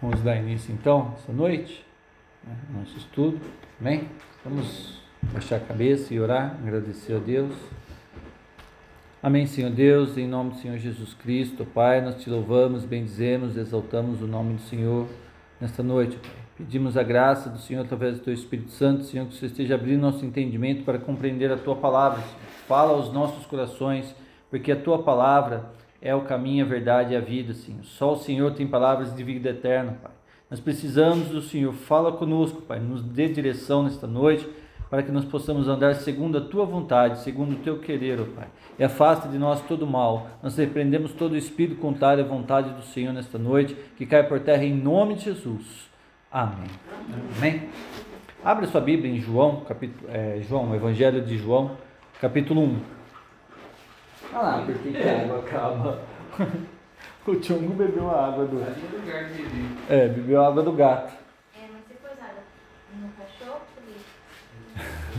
Vamos dar início então, essa noite, né, nosso estudo, amém? Vamos baixar a cabeça e orar, agradecer a Deus. Amém, Senhor Deus, em nome do Senhor Jesus Cristo, Pai, nós te louvamos, bendizemos, exaltamos o nome do Senhor nesta noite, Pai. Pedimos a graça do Senhor através do Teu Espírito Santo, Senhor, que você esteja abrindo nosso entendimento para compreender a Tua palavra. Senhor. Fala aos nossos corações, porque a Tua palavra é o caminho, a verdade e a vida, Senhor. Só o Senhor tem palavras de vida eterna, Pai. Nós precisamos do Senhor. Fala conosco, Pai. Nos dê direção nesta noite para que nós possamos andar segundo a tua vontade, segundo o teu querer, ó Pai. E afasta de nós todo mal. Nós repreendemos todo o espírito contrário à vontade do Senhor nesta noite, que cai por terra em nome de Jesus. Amém. Amém. Abre sua Bíblia em João, capítulo, é, João, Evangelho de João, capítulo 1. Ah lá, porque que a água acaba. o Tchungo bebeu a água do. É, bebeu a água do gato. É, mas você pôs água no cachorro, Felipe?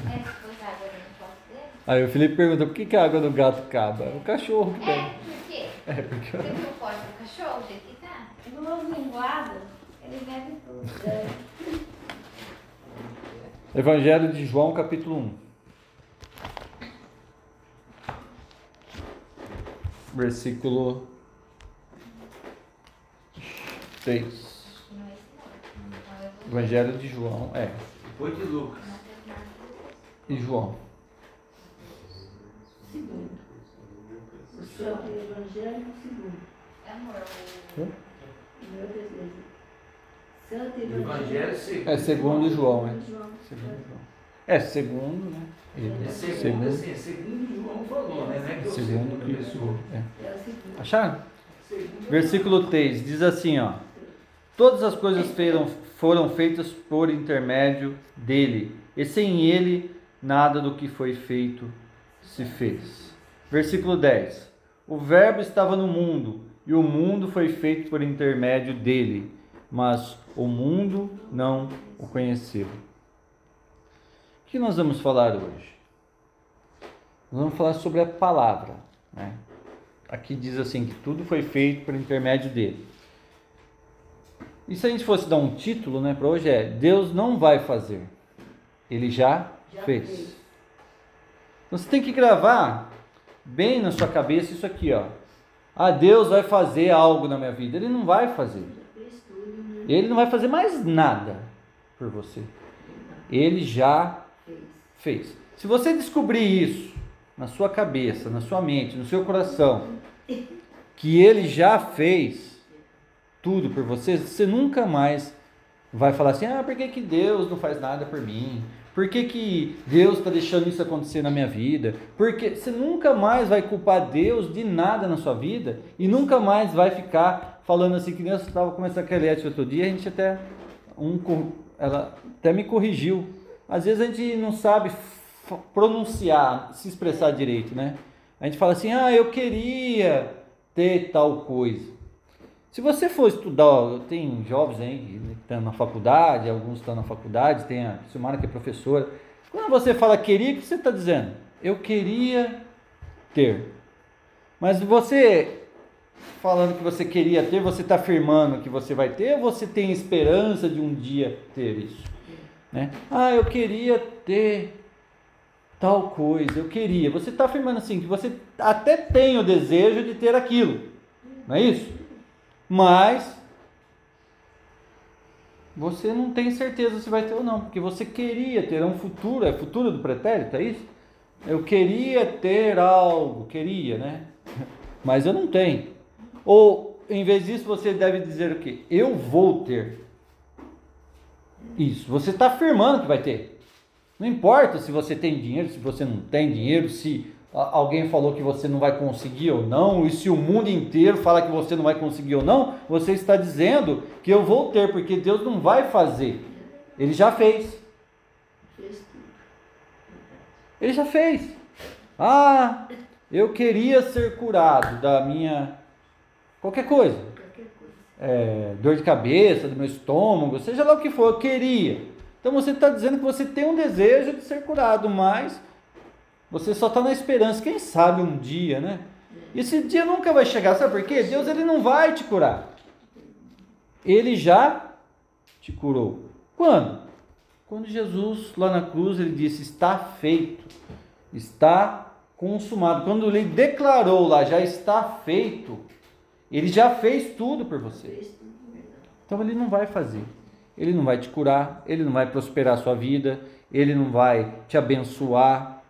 É, você pôs água no posto dele? Aí o Felipe perguntou por que, que a água do gato acaba? O cachorro que É, bebe. por quê? É, porque. Você viu o pote do cachorro, do jeito que tá? No ovo linguado, ele bebe tudo. É. Evangelho de João, capítulo 1. Versículo 6. Não é esse não. Não é o Evangelho de João, é. Depois de Lucas. E João. Segundo. O Santo Evangelho, segundo. Amor, Hã? O meu desejo. Santo O Evangelho. Evangelho segundo. É segundo João, é. João. Segundo João. É, segundo, né? É segundo, assim, segundo João falou, né? Não é que é o Segundo segundo que pessoa. é. É segundo. Acharam? Segundo Versículo 3 diz assim, ó: Todas as coisas foram, foram feitas por intermédio dele, e sem ele nada do que foi feito se fez. Versículo 10: O Verbo estava no mundo, e o mundo foi feito por intermédio dele, mas o mundo não o conheceu. O que nós vamos falar hoje? Nós vamos falar sobre a palavra, né? Aqui diz assim que tudo foi feito por intermédio dele. E se a gente fosse dar um título, né, para hoje é Deus não vai fazer. Ele já, Já fez. fez. Você tem que gravar bem na sua cabeça isso aqui, ó. Ah, Deus vai fazer algo na minha vida. Ele não vai fazer. Tudo, né? Ele não vai fazer mais nada por você. Ele já fez. Se você descobrir isso na sua cabeça, na sua mente, no seu coração, que ele já fez tudo por você, você nunca mais vai falar assim: ah, por que, que Deus não faz nada por mim? Por que, que Deus está deixando isso acontecer na minha vida? Porque você nunca mais vai culpar Deus de nada na sua vida e nunca mais vai ficar falando assim que nem eu estava começando a Kelete outro dia, a gente até um, ela até me corrigiu. Às vezes a gente não sabe pronunciar, se expressar direito, né? A gente fala assim: "Ah, eu queria ter tal coisa". Se você for estudar, tem jovens aí que estão na faculdade, alguns estão na faculdade, tem a Silmara que é professora. Quando você fala queria, o que você está dizendo? Eu queria ter. Mas você falando que você queria ter, você está afirmando que você vai ter ou você tem esperança de um dia ter isso? Né? Ah, eu queria ter tal coisa, eu queria. Você está afirmando assim, que você até tem o desejo de ter aquilo, não é isso? Mas você não tem certeza se vai ter ou não, porque você queria ter, um futuro, é futuro do pretérito, é isso? Eu queria ter algo, queria, né? Mas eu não tenho. Ou, em vez disso, você deve dizer o quê? Eu vou ter. Isso, você está afirmando que vai ter. Não importa se você tem dinheiro, se você não tem dinheiro, se alguém falou que você não vai conseguir ou não, e se o mundo inteiro fala que você não vai conseguir ou não, você está dizendo que eu vou ter, porque Deus não vai fazer. Ele já fez. Ele já fez. Ah, eu queria ser curado da minha qualquer coisa. Qualquer coisa. É, dor de cabeça, do meu estômago, seja lá o que for, eu queria. Então você está dizendo que você tem um desejo de ser curado, mas você só está na esperança, quem sabe um dia, né? Esse dia nunca vai chegar, sabe por quê? Deus ele não vai te curar. ele já te curou. Quando? Quando Jesus, lá na cruz, ele disse: Está feito, está consumado. Quando ele declarou lá, já está feito, ele já fez tudo por você. Então ele não vai fazer. Ele não vai te curar, ele não vai prosperar a sua vida, ele não vai te abençoar.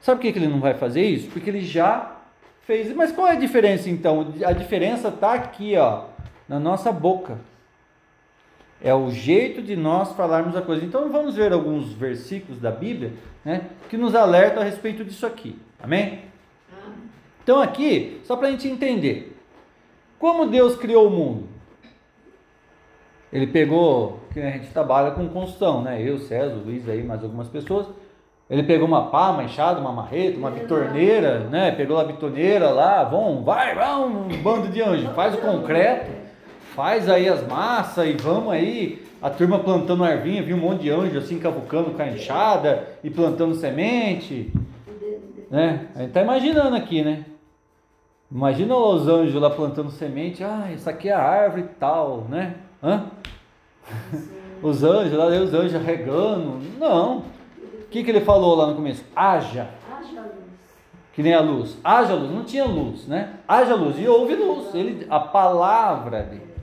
Sabe por que ele não vai fazer isso? Porque ele já fez. Mas qual é a diferença então? A diferença está aqui, ó, na nossa boca. É o jeito de nós falarmos a coisa. Então vamos ver alguns versículos da Bíblia, né, que nos alertam a respeito disso aqui. Amém? Então aqui, só para a gente entender, como Deus criou o mundo? Ele pegou, que a gente trabalha com construção, né? Eu, César, o Luiz aí, mais algumas pessoas. Ele pegou uma pá, uma enxada, uma marreta, uma bitorneira, né? Pegou a bitorneira lá, vamos, vai, vamos, um bando de anjos, faz o concreto, faz aí as massas e vamos aí. A turma plantando arvinha, viu um monte de anjo assim cavucando com a enxada e plantando semente, né? A gente tá imaginando aqui, né? Imagina os anjos lá plantando semente, ah, isso aqui é a árvore e tal, né? Hã? Os anjos, lá os anjos regando. Não. O que, que ele falou lá no começo? Haja, haja luz. que nem a luz. Haja luz, não tinha luz, né? Haja luz e houve luz. Ele, a palavra dele.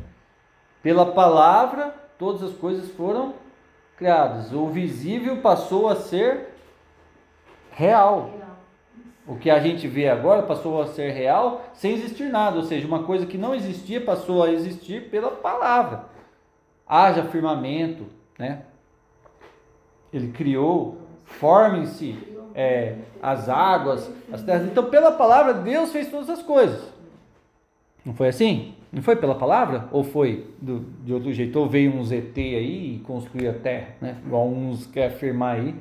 Pela palavra, todas as coisas foram criadas. O visível passou a ser real. O que a gente vê agora passou a ser real sem existir nada, ou seja, uma coisa que não existia passou a existir pela palavra. Haja firmamento, né? Ele criou, formem-se é, as águas, as terras. Então, pela palavra, Deus fez todas as coisas. Não foi assim? Não foi pela palavra? Ou foi do, de outro jeito? Ou veio um ZT aí e construiu a terra, né? Igual uns querem afirmar aí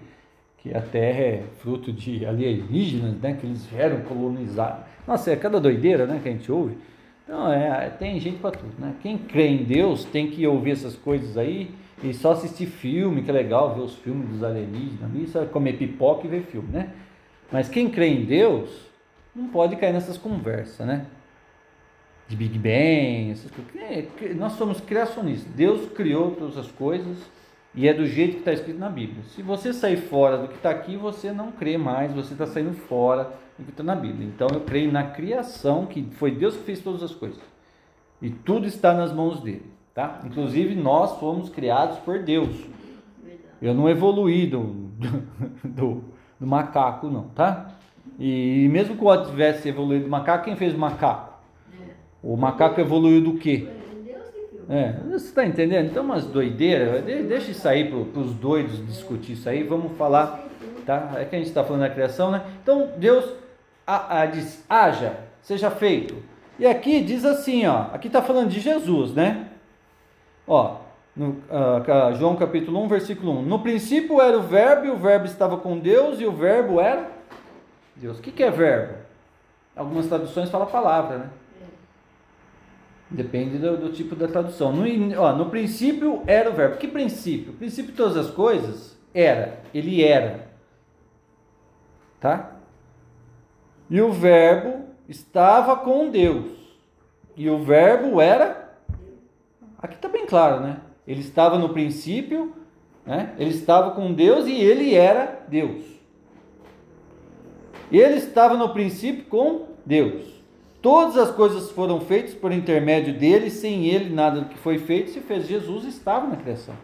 que a Terra é fruto de alienígenas, né? Que eles vieram colonizar. Nossa, é cada doideira, né? Que a gente ouve. Então, é, tem gente para tudo, né? Quem crê em Deus tem que ouvir essas coisas aí e só assistir filme, que é legal ver os filmes dos alienígenas ali, só comer pipoca e ver filme, né? Mas quem crê em Deus não pode cair nessas conversas, né? De Big Bang, essas coisas. É, Nós somos criacionistas. Deus criou todas as coisas e é do jeito que está escrito na Bíblia. Se você sair fora do que está aqui, você não crê mais, você está saindo fora do que está na Bíblia. Então eu creio na criação, que foi Deus que fez todas as coisas. E tudo está nas mãos dele. Tá? Inclusive nós fomos criados por Deus. Eu não evoluí do, do, do, macaco, não, tá? E mesmo que eu tivesse evoluído do macaco, quem fez o macaco? É. O macaco evoluiu do quê? Foi Deus que criou. É, você está entendendo? Então, umas doideiras, de- deixa isso aí para os doidos discutir isso aí, vamos falar, tá? É que a gente está falando da criação, né? Então, Deus a, a, diz, haja, seja feito. E aqui diz assim, ó, aqui está falando de Jesus, né? Ó, no, ca- João capítulo 1, versículo 1. No princípio era o verbo, e o verbo estava com Deus, e o verbo era Deus. O que, que é verbo? Algumas traduções falam palavra, né? Depende do, do tipo da tradução. No, ó, no princípio era o verbo. Que princípio? O princípio de todas as coisas era. Ele era. Tá? E o verbo estava com Deus. E o verbo era. Aqui está bem claro, né? Ele estava no princípio, né? ele estava com Deus e ele era Deus. Ele estava no princípio com Deus. Todas as coisas foram feitas por intermédio dele, sem ele nada do que foi feito se fez. Jesus estava na criação.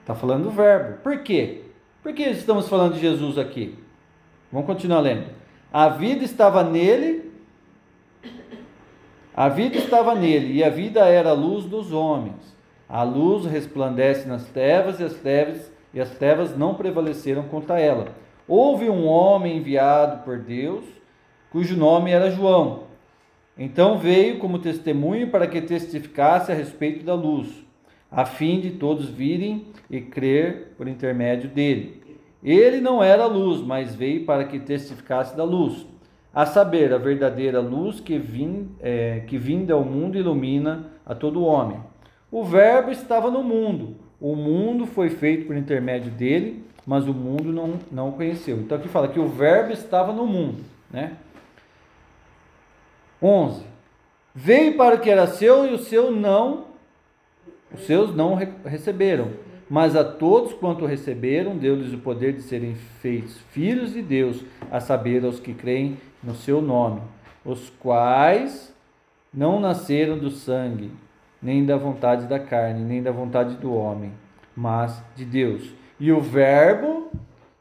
Está falando do verbo. Por quê? Por que estamos falando de Jesus aqui? Vamos continuar lendo. A vida estava nele, a vida estava nele, e a vida era a luz dos homens. A luz resplandece nas trevas, e as trevas, e as trevas não prevaleceram contra ela. Houve um homem enviado por Deus, cujo nome era João. Então veio como testemunho para que testificasse a respeito da luz, a fim de todos virem e crer por intermédio dele. Ele não era luz, mas veio para que testificasse da luz, a saber, a verdadeira luz que, vim, é, que vinda ao mundo ilumina a todo homem. O Verbo estava no mundo, o mundo foi feito por intermédio dele, mas o mundo não, não o conheceu. Então aqui fala que o Verbo estava no mundo, né? 11. Veio para o que era seu e o seu não Os seus não re- receberam, mas a todos quanto receberam, deu-lhes o poder de serem feitos filhos de Deus, a saber, aos que creem no seu nome, os quais não nasceram do sangue, nem da vontade da carne, nem da vontade do homem, mas de Deus. E o Verbo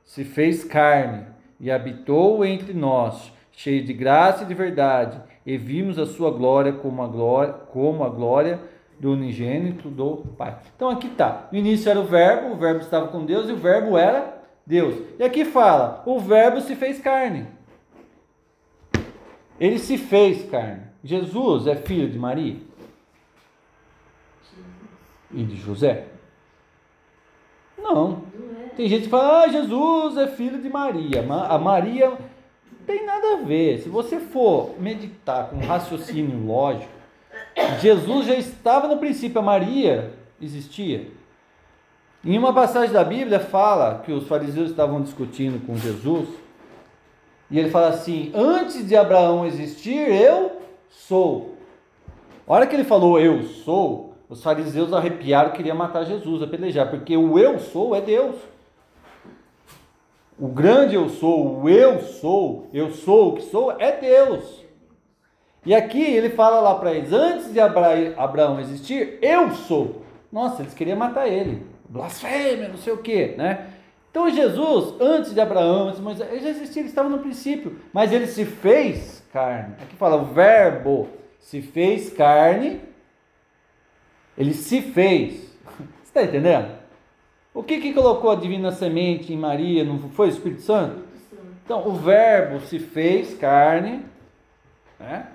se fez carne e habitou entre nós, cheio de graça e de verdade, e vimos a sua glória como a glória, como a glória do unigênito do Pai. Então aqui está. No início era o Verbo, o Verbo estava com Deus e o Verbo era Deus. E aqui fala: o Verbo se fez carne. Ele se fez carne. Jesus é filho de Maria e de José? Não. É. Tem gente que fala, ah, Jesus é filho de Maria. Ma- A Maria tem nada a ver. Se você for meditar com raciocínio lógico, Jesus já estava no princípio, a Maria existia. Em uma passagem da Bíblia fala que os fariseus estavam discutindo com Jesus, e ele fala assim: Antes de Abraão existir, eu sou. A hora que ele falou eu sou, os fariseus arrepiaram, queriam matar Jesus, apedrejar, porque o eu sou é Deus. O grande eu sou, o eu sou, eu sou o que sou, é Deus. E aqui ele fala lá para eles: antes de Abra- Abraão existir, eu sou. Nossa, eles queriam matar ele. Blasfêmia, não sei o que, né? Então Jesus, antes de Abraão, antes de Moisés, ele já existia, ele estava no princípio, mas ele se fez carne. Aqui fala o verbo se fez carne, ele se fez. Você está entendendo? O que que colocou a divina semente em Maria? Não foi o Espírito Santo? Então, o Verbo se fez carne, né?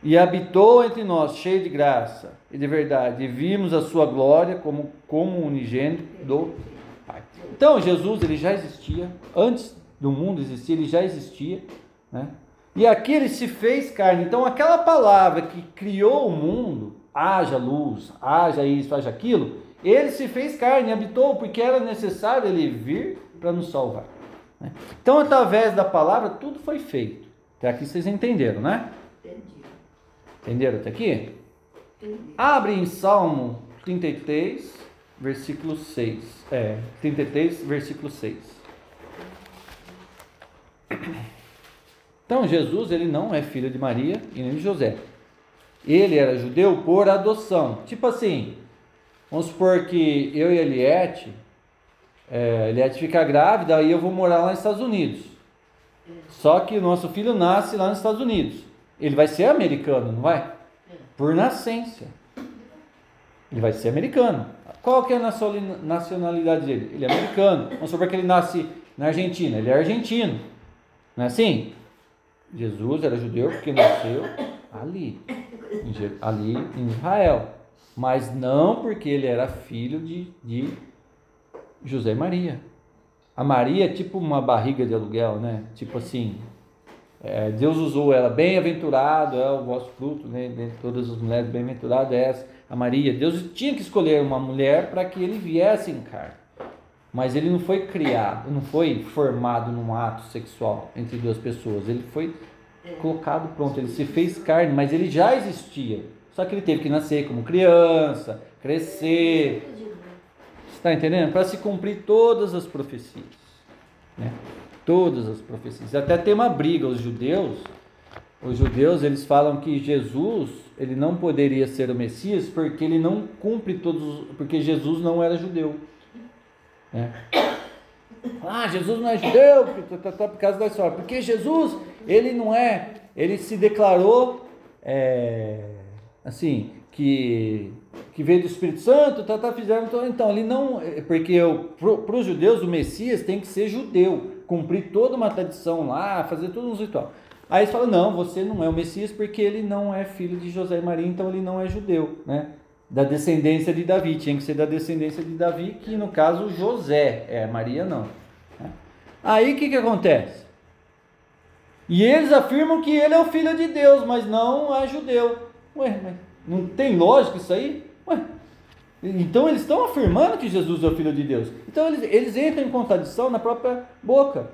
E habitou entre nós, cheio de graça e de verdade, e vimos a sua glória como, como unigênito do Pai. Então, Jesus, ele já existia, antes do mundo existir, ele já existia, né? E aqui ele se fez carne. Então, aquela palavra que criou o mundo, haja luz, haja isso, haja aquilo, ele se fez carne, habitou, porque era necessário ele vir para nos salvar. né? Então, através da palavra, tudo foi feito. Até aqui vocês entenderam, né? Entendi. Entenderam até aqui? Entendi. Abre em Salmo 33, versículo 6. É, 33, versículo 6. Então, Jesus, ele não é filho de Maria e nem de José. Ele era judeu por adoção. Tipo assim, vamos supor que eu e a Eliette, é, Eliette fica grávida, aí eu vou morar lá nos Estados Unidos. Só que o nosso filho nasce lá nos Estados Unidos. Ele vai ser americano, não vai? Por nascença. Ele vai ser americano. Qual que é a nacionalidade dele? Ele é americano. Vamos supor que ele nasce na Argentina. Ele é argentino. Não é assim? Jesus era judeu porque nasceu ali. Ali em Israel. Mas não porque ele era filho de, de José e Maria. A Maria é tipo uma barriga de aluguel, né? Tipo assim, é, Deus usou ela, bem-aventurado é o vosso fruto, né? Dentre todas as mulheres, bem-aventurada é essa, a Maria. Deus tinha que escolher uma mulher para que ele viesse em carne. Mas ele não foi criado, não foi formado num ato sexual entre duas pessoas. Ele foi colocado pronto, ele se fez carne, mas ele já existia. Só que ele teve que nascer como criança, crescer, está entendendo? Para se cumprir todas as profecias, né? Todas as profecias. Até tem uma briga os judeus. Os judeus eles falam que Jesus ele não poderia ser o Messias porque ele não cumpre todos, os- porque Jesus não era judeu. né? Ah, Jesus não é judeu por causa da história. Porque Jesus ele não é, ele se declarou é, assim que que veio do Espírito Santo, tá, tá, fizeram então, então ele não, é, porque para os judeus o Messias tem que ser judeu, cumprir toda uma tradição lá, fazer todos os ritual. Aí eles falam, não, você não é o Messias porque ele não é filho de José e Maria, então ele não é judeu, né? Da descendência de Davi, tinha que ser da descendência de Davi, que no caso José, é, Maria não. né? Aí o que que acontece? E eles afirmam que ele é o filho de Deus, mas não é judeu. Ué, mas não tem lógica isso aí? Ué, então eles estão afirmando que Jesus é o filho de Deus. Então eles, eles entram em contradição na própria boca.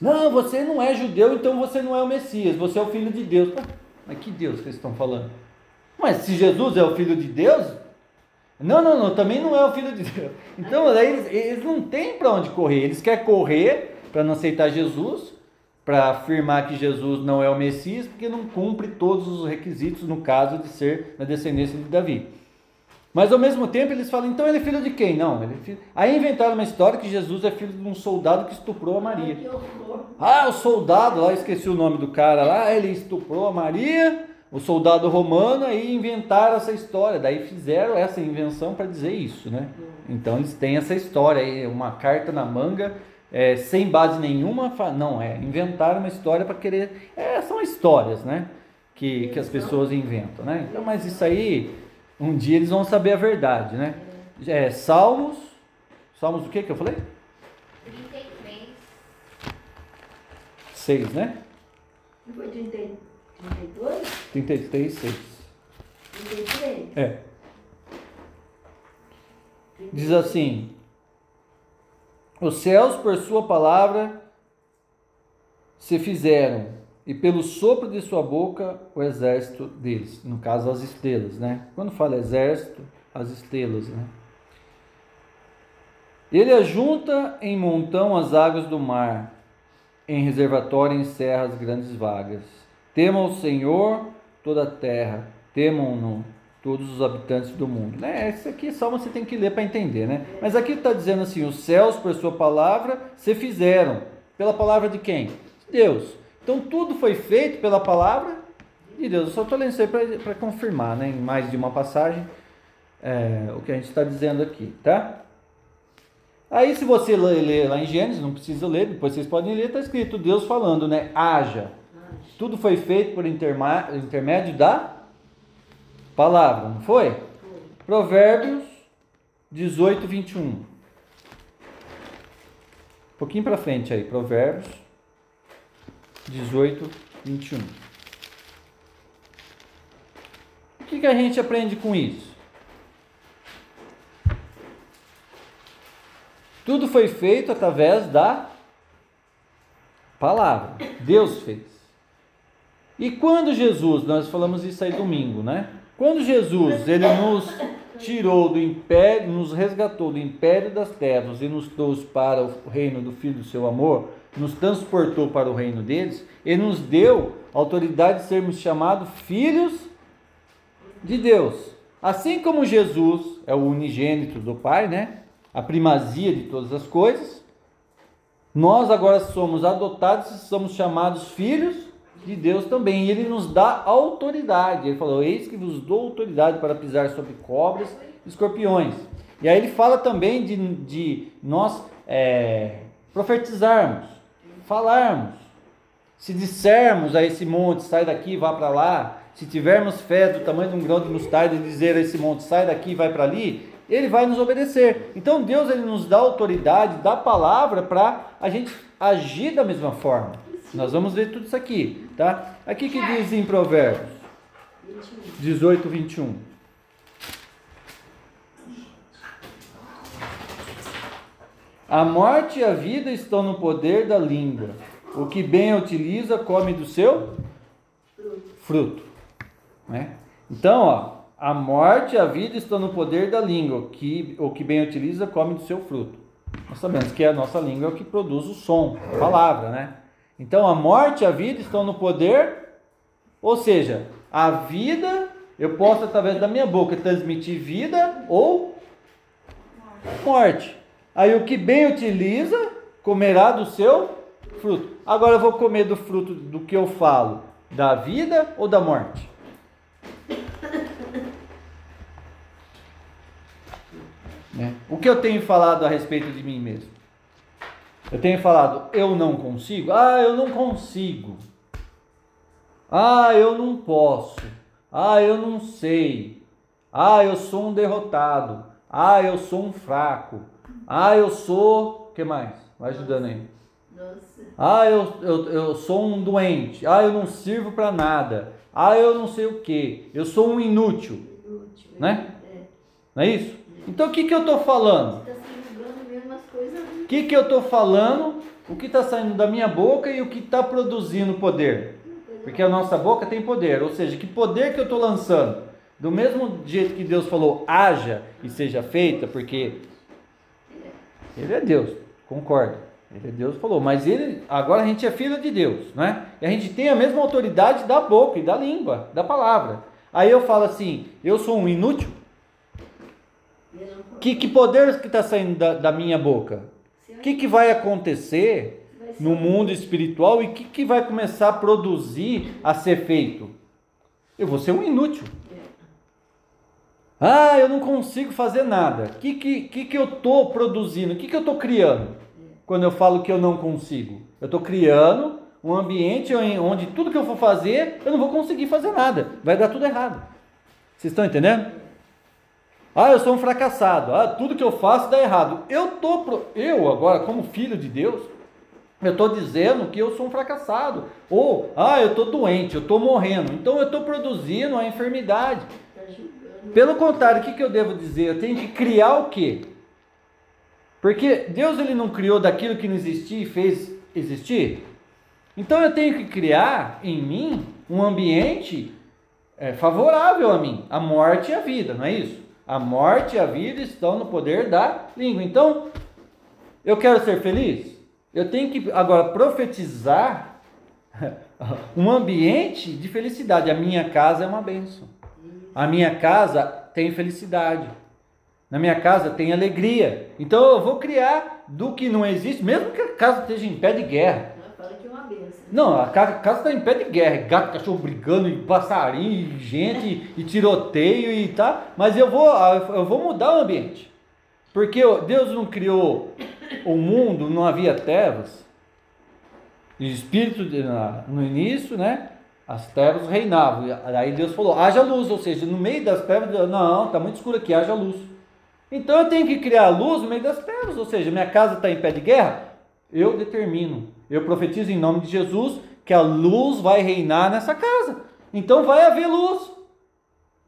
Não, você não é judeu, então você não é o Messias, você é o filho de Deus. Ué, mas que Deus que eles estão falando? Mas se Jesus é o filho de Deus, Não, não, não, também não é o filho de Deus. Então, eles, eles não têm para onde correr. Eles querem correr para não aceitar Jesus, para afirmar que Jesus não é o Messias, porque não cumpre todos os requisitos no caso de ser na descendência de Davi. Mas ao mesmo tempo eles falam, então ele é filho de quem? Não, ele é filho... Aí inventaram uma história que Jesus é filho de um soldado que estuprou a Maria. Ah, o soldado lá, esqueci o nome do cara lá, ele estuprou a Maria, o soldado romano, aí inventaram essa história. Daí fizeram essa invenção para dizer isso, né? Então eles têm essa história aí, uma carta na manga, é, sem base nenhuma. Não, é, inventaram uma história para querer. É, são histórias, né? Que, que as pessoas inventam, né? Então, mas isso aí, um dia eles vão saber a verdade, né? É, Salmos. Salmos do que que eu falei? 33. 6, né? Não foi 30, 32? 33, 6. 33? É. Diz assim: Os céus por sua palavra se fizeram, e pelo sopro de sua boca o exército deles. No caso, as estrelas, né? Quando fala exército, as estrelas, né? Ele ajunta em montão as águas do mar, em reservatório encerra as grandes vagas. Temam o Senhor toda a terra, temam-no todos os habitantes do mundo. Né? Esse aqui é Salmo você tem que ler para entender, né? Mas aqui está dizendo assim: os céus por sua palavra se fizeram. Pela palavra de quem? De Deus. Então tudo foi feito pela palavra de Deus. Eu só estou lendo isso aí para confirmar, né? Em mais de uma passagem, é, o que a gente está dizendo aqui, tá? Aí, se você lê lá em Gênesis, não precisa ler, depois vocês podem ler, está escrito Deus falando, né? Haja. Tudo foi feito por intermédio da palavra, não foi? Provérbios 18, 21. Um pouquinho para frente aí, Provérbios 18, 21. O que, que a gente aprende com isso? Tudo foi feito através da palavra. Deus fez. E quando Jesus, nós falamos isso aí domingo, né? Quando Jesus, ele nos tirou do império, nos resgatou do império das trevas e nos trouxe para o reino do Filho do seu amor, nos transportou para o reino deles, ele nos deu a autoridade de sermos chamados filhos de Deus. Assim como Jesus é o unigênito do Pai, né? A primazia de todas as coisas, nós agora somos adotados e somos chamados filhos de Deus também. E ele nos dá autoridade. Ele falou: Eis que vos dou autoridade para pisar sobre cobras e escorpiões. E aí ele fala também de, de nós é, profetizarmos, falarmos. Se dissermos a esse monte, sai daqui, vá para lá. Se tivermos fé do tamanho de um grão de mostarda e dizer a esse monte, sai daqui, vai para ali, ele vai nos obedecer. Então Deus ele nos dá autoridade, dá palavra para a gente agir da mesma forma. Nós vamos ver tudo isso aqui, tá? Aqui que diz em Provérbios 18, 21. A morte e a vida estão no poder da língua. O que bem utiliza come do seu fruto. Né? Então, ó, a morte e a vida estão no poder da língua. O que, o que bem utiliza come do seu fruto. Nós sabemos que a nossa língua é o que produz o som, a palavra, né? Então, a morte e a vida estão no poder, ou seja, a vida, eu posso através da minha boca transmitir vida ou morte. Aí o que bem utiliza, comerá do seu fruto. Agora eu vou comer do fruto do que eu falo, da vida ou da morte? Né? O que eu tenho falado a respeito de mim mesmo? Eu tenho falado, eu não consigo? Ah, eu não consigo. Ah, eu não posso. Ah, eu não sei. Ah, eu sou um derrotado. Ah, eu sou um fraco. Ah, eu sou. O que mais? Vai ajudando aí. Nossa. Ah, eu, eu, eu sou um doente. Ah, eu não sirvo para nada. Ah, eu não sei o que. Eu sou um inútil. Inútil. Né? É. Não é isso? Então o que, que eu estou falando? Tá se julgando mesmo as coisas. Que, que eu estou falando? O que está saindo da minha boca e o que está produzindo poder? Porque a nossa boca tem poder. Ou seja, que poder que eu estou lançando? Do mesmo jeito que Deus falou, haja e seja feita, porque Ele é Deus, concordo. Ele é Deus falou, mas ele agora a gente é filho de Deus, né? E a gente tem a mesma autoridade da boca e da língua, da palavra. Aí eu falo assim, eu sou um inútil? Que, que poder que está saindo da, da minha boca? O que, que vai acontecer vai no mundo espiritual e o que, que vai começar a produzir, a ser feito? Eu vou ser um inútil. Ah, eu não consigo fazer nada. O que, que, que, que eu estou produzindo? O que, que eu estou criando? Quando eu falo que eu não consigo. Eu estou criando um ambiente onde tudo que eu for fazer, eu não vou conseguir fazer nada. Vai dar tudo errado. Vocês estão entendendo? Ah, eu sou um fracassado. Ah, tudo que eu faço dá errado. Eu tô pro- eu agora como filho de Deus, eu estou dizendo que eu sou um fracassado. Ou, ah, eu estou doente, eu estou morrendo. Então eu estou produzindo a enfermidade. Pelo contrário, o que, que eu devo dizer? Eu tenho que criar o quê? Porque Deus ele não criou daquilo que não existia e fez existir. Então eu tenho que criar em mim um ambiente é, favorável a mim, a morte e a vida, não é isso? A morte e a vida estão no poder da língua. Então, eu quero ser feliz? Eu tenho que agora profetizar um ambiente de felicidade. A minha casa é uma bênção. A minha casa tem felicidade. Na minha casa tem alegria. Então eu vou criar do que não existe, mesmo que a casa esteja em pé de guerra. Ela fala que é Não, a ca- casa está em pé de guerra, gato, cachorro brigando, e passarinho, e gente, e tiroteio e tá. Mas eu vou, eu vou mudar o ambiente. Porque Deus não criou o mundo, não havia trevas. E Espírito no início, né? As trevas reinavam. Aí Deus falou, haja luz, ou seja, no meio das trevas, não, está muito escuro aqui, haja luz. Então eu tenho que criar luz no meio das trevas, ou seja, minha casa está em pé de guerra, eu determino, eu profetizo em nome de Jesus que a luz vai reinar nessa casa. Então vai haver luz.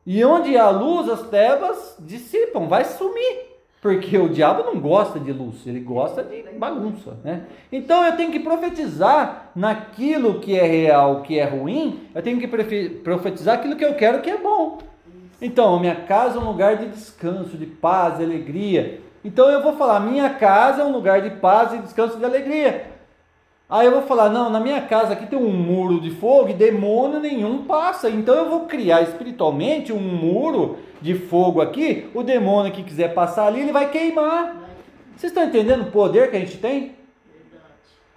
E onde há luz, as trevas dissipam, vai sumir. Porque o diabo não gosta de luz, ele gosta de bagunça, né? Então eu tenho que profetizar naquilo que é real, que é ruim, eu tenho que profetizar aquilo que eu quero que é bom. Então, minha casa é um lugar de descanso, de paz, de alegria. Então eu vou falar, minha casa é um lugar de paz e descanso e de alegria. Aí eu vou falar, não, na minha casa aqui tem um muro de fogo e demônio nenhum passa. Então eu vou criar espiritualmente um muro de fogo aqui. O demônio que quiser passar ali, ele vai queimar. Vocês estão entendendo o poder que a gente tem?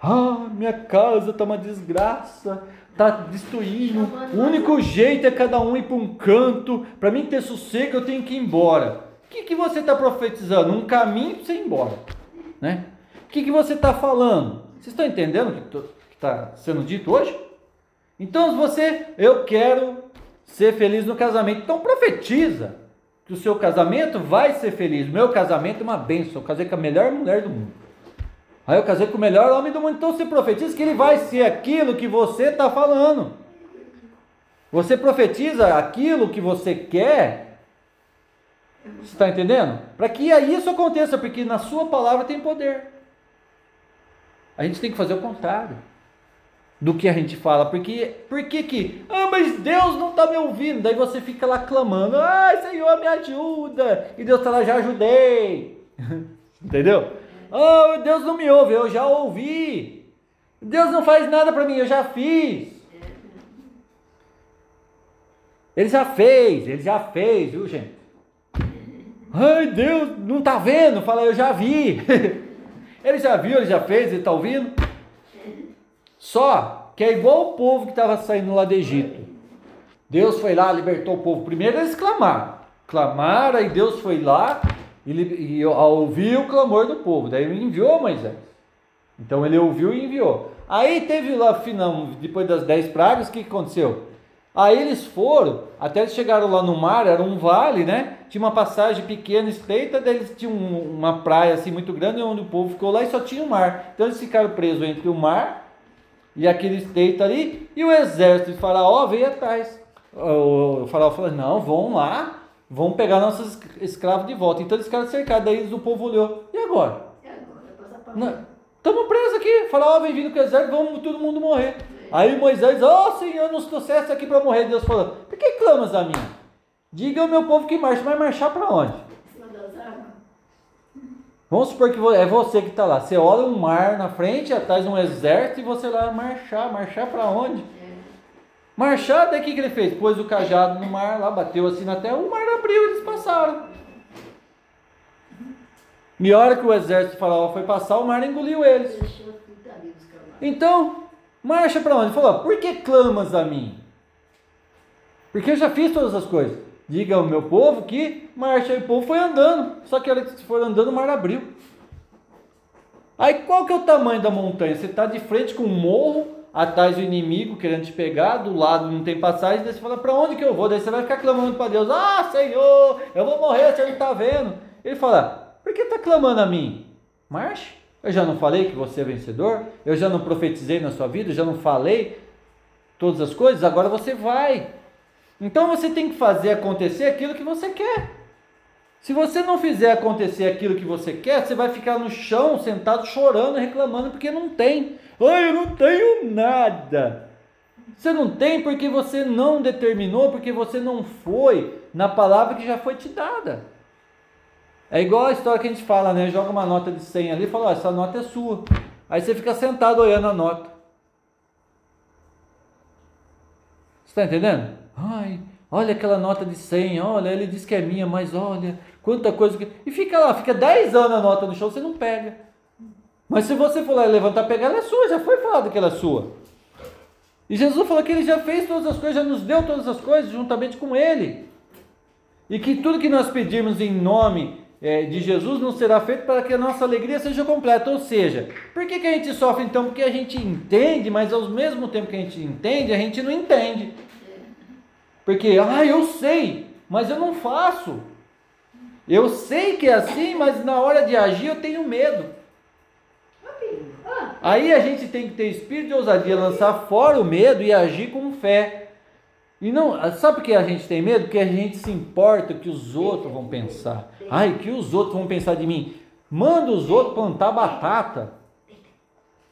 Ah, minha casa tá uma desgraça, tá destruindo. O único jeito é cada um ir para um canto. Para mim ter sossego, eu tenho que ir embora. O que, que você está profetizando? Um caminho para você ir embora, né? O que, que você está falando? Vocês estão entendendo o que está sendo dito hoje? Então, você, eu quero ser feliz no casamento, então profetiza que o seu casamento vai ser feliz. Meu casamento é uma bênção. Eu casei com a melhor mulher do mundo. Aí eu casei com o melhor homem do mundo. Então você profetiza que ele vai ser aquilo que você está falando. Você profetiza aquilo que você quer. Você está entendendo? Para que isso aconteça, porque na sua palavra tem poder. A gente tem que fazer o contrário do que a gente fala. Porque, por que que, ah, mas Deus não está me ouvindo. Daí você fica lá clamando, ai Senhor, me ajuda. E Deus está lá, já ajudei. Entendeu? Oh, Deus não me ouve, eu já ouvi. Deus não faz nada para mim, eu já fiz. Ele já fez, ele já fez, viu, gente? Ai, Deus, não tá vendo? Fala, eu já vi. ele já viu, ele já fez, ele tá ouvindo? Só que é igual o povo que estava saindo lá do Egito. Deus foi lá, libertou o povo. Primeiro eles clamaram. Clamaram, aí Deus foi lá e, e ouviu o clamor do povo. Daí ele enviou Moisés. Então ele ouviu e enviou. Aí teve lá, final, depois das dez pragas, o que aconteceu? Aí eles foram, até eles chegaram lá no mar, era um vale, né? Tinha uma passagem pequena, estreita, daí eles tinham um- uma praia assim muito grande, onde o povo ficou lá e só tinha o mar. Então eles ficaram presos entre o mar e aquele estreito ali, e o exército de Faraó veio atrás. O, Faraó falou: não, vão lá, vão pegar nossos es- escravos de volta. Então eles ficaram cercados, daí eles- o povo olhou: e agora? E agora? Estamos presos aqui. Faraó vem vindo com o exército, vamos todo mundo morrer. Aí Moisés, ó Senhor, nos trouxesse aqui para morrer. Deus falou: por que clamas a mim? Diga ao meu povo que marche, vai marchar para onde? Em cima das águas. Vamos supor que é você que está lá. Você olha um mar na frente, atrás um exército e você lá marchar. Marchar para onde? Marchar, daí o que, ele fez? Pôs o cajado no mar, lá bateu assim na terra, o mar abriu e eles passaram. E a hora que o exército faraó foi passar, o mar engoliu eles. Então, marcha para onde? Ele falou: Por que clamas a mim? Porque eu já fiz todas as coisas. Diga ao meu povo que marcha. E o povo foi andando. Só que a hora que for andando, o mar abriu. Aí qual que é o tamanho da montanha? Você está de frente com um morro, atrás do inimigo querendo te pegar, do lado não tem passagem, daí você fala, para onde que eu vou? Daí você vai ficar clamando para Deus, ah Senhor, eu vou morrer, você não está vendo. Ele fala, por que está clamando a mim? Marche. Eu já não falei que você é vencedor? Eu já não profetizei na sua vida? Eu já não falei todas as coisas? Agora você vai. Então você tem que fazer acontecer aquilo que você quer. Se você não fizer acontecer aquilo que você quer, você vai ficar no chão, sentado, chorando, reclamando, porque não tem. Ai, eu não tenho nada. Você não tem porque você não determinou, porque você não foi na palavra que já foi te dada. É igual a história que a gente fala, né? Joga uma nota de 100 ali e fala, ó, essa nota é sua. Aí você fica sentado olhando a nota. Você está entendendo? Ai, olha aquela nota de 100, olha, ele diz que é minha, mas olha, quanta coisa que... E fica lá, fica 10 anos a nota no chão, você não pega. Mas se você for lá levantar pegar, ela é sua, já foi falado que ela é sua. E Jesus falou que ele já fez todas as coisas, já nos deu todas as coisas juntamente com ele. E que tudo que nós pedirmos em nome eh, de Jesus não será feito para que a nossa alegria seja completa. Ou seja, por que, que a gente sofre então? Porque a gente entende, mas ao mesmo tempo que a gente entende, a gente não entende. Porque, ah, eu sei, mas eu não faço. Eu sei que é assim, mas na hora de agir eu tenho medo. Aí a gente tem que ter espírito de ousadia, lançar fora o medo e agir com fé. E não, sabe por que a gente tem medo? Porque a gente se importa que os outros vão pensar. Ai, que os outros vão pensar de mim? Manda os outros plantar batata.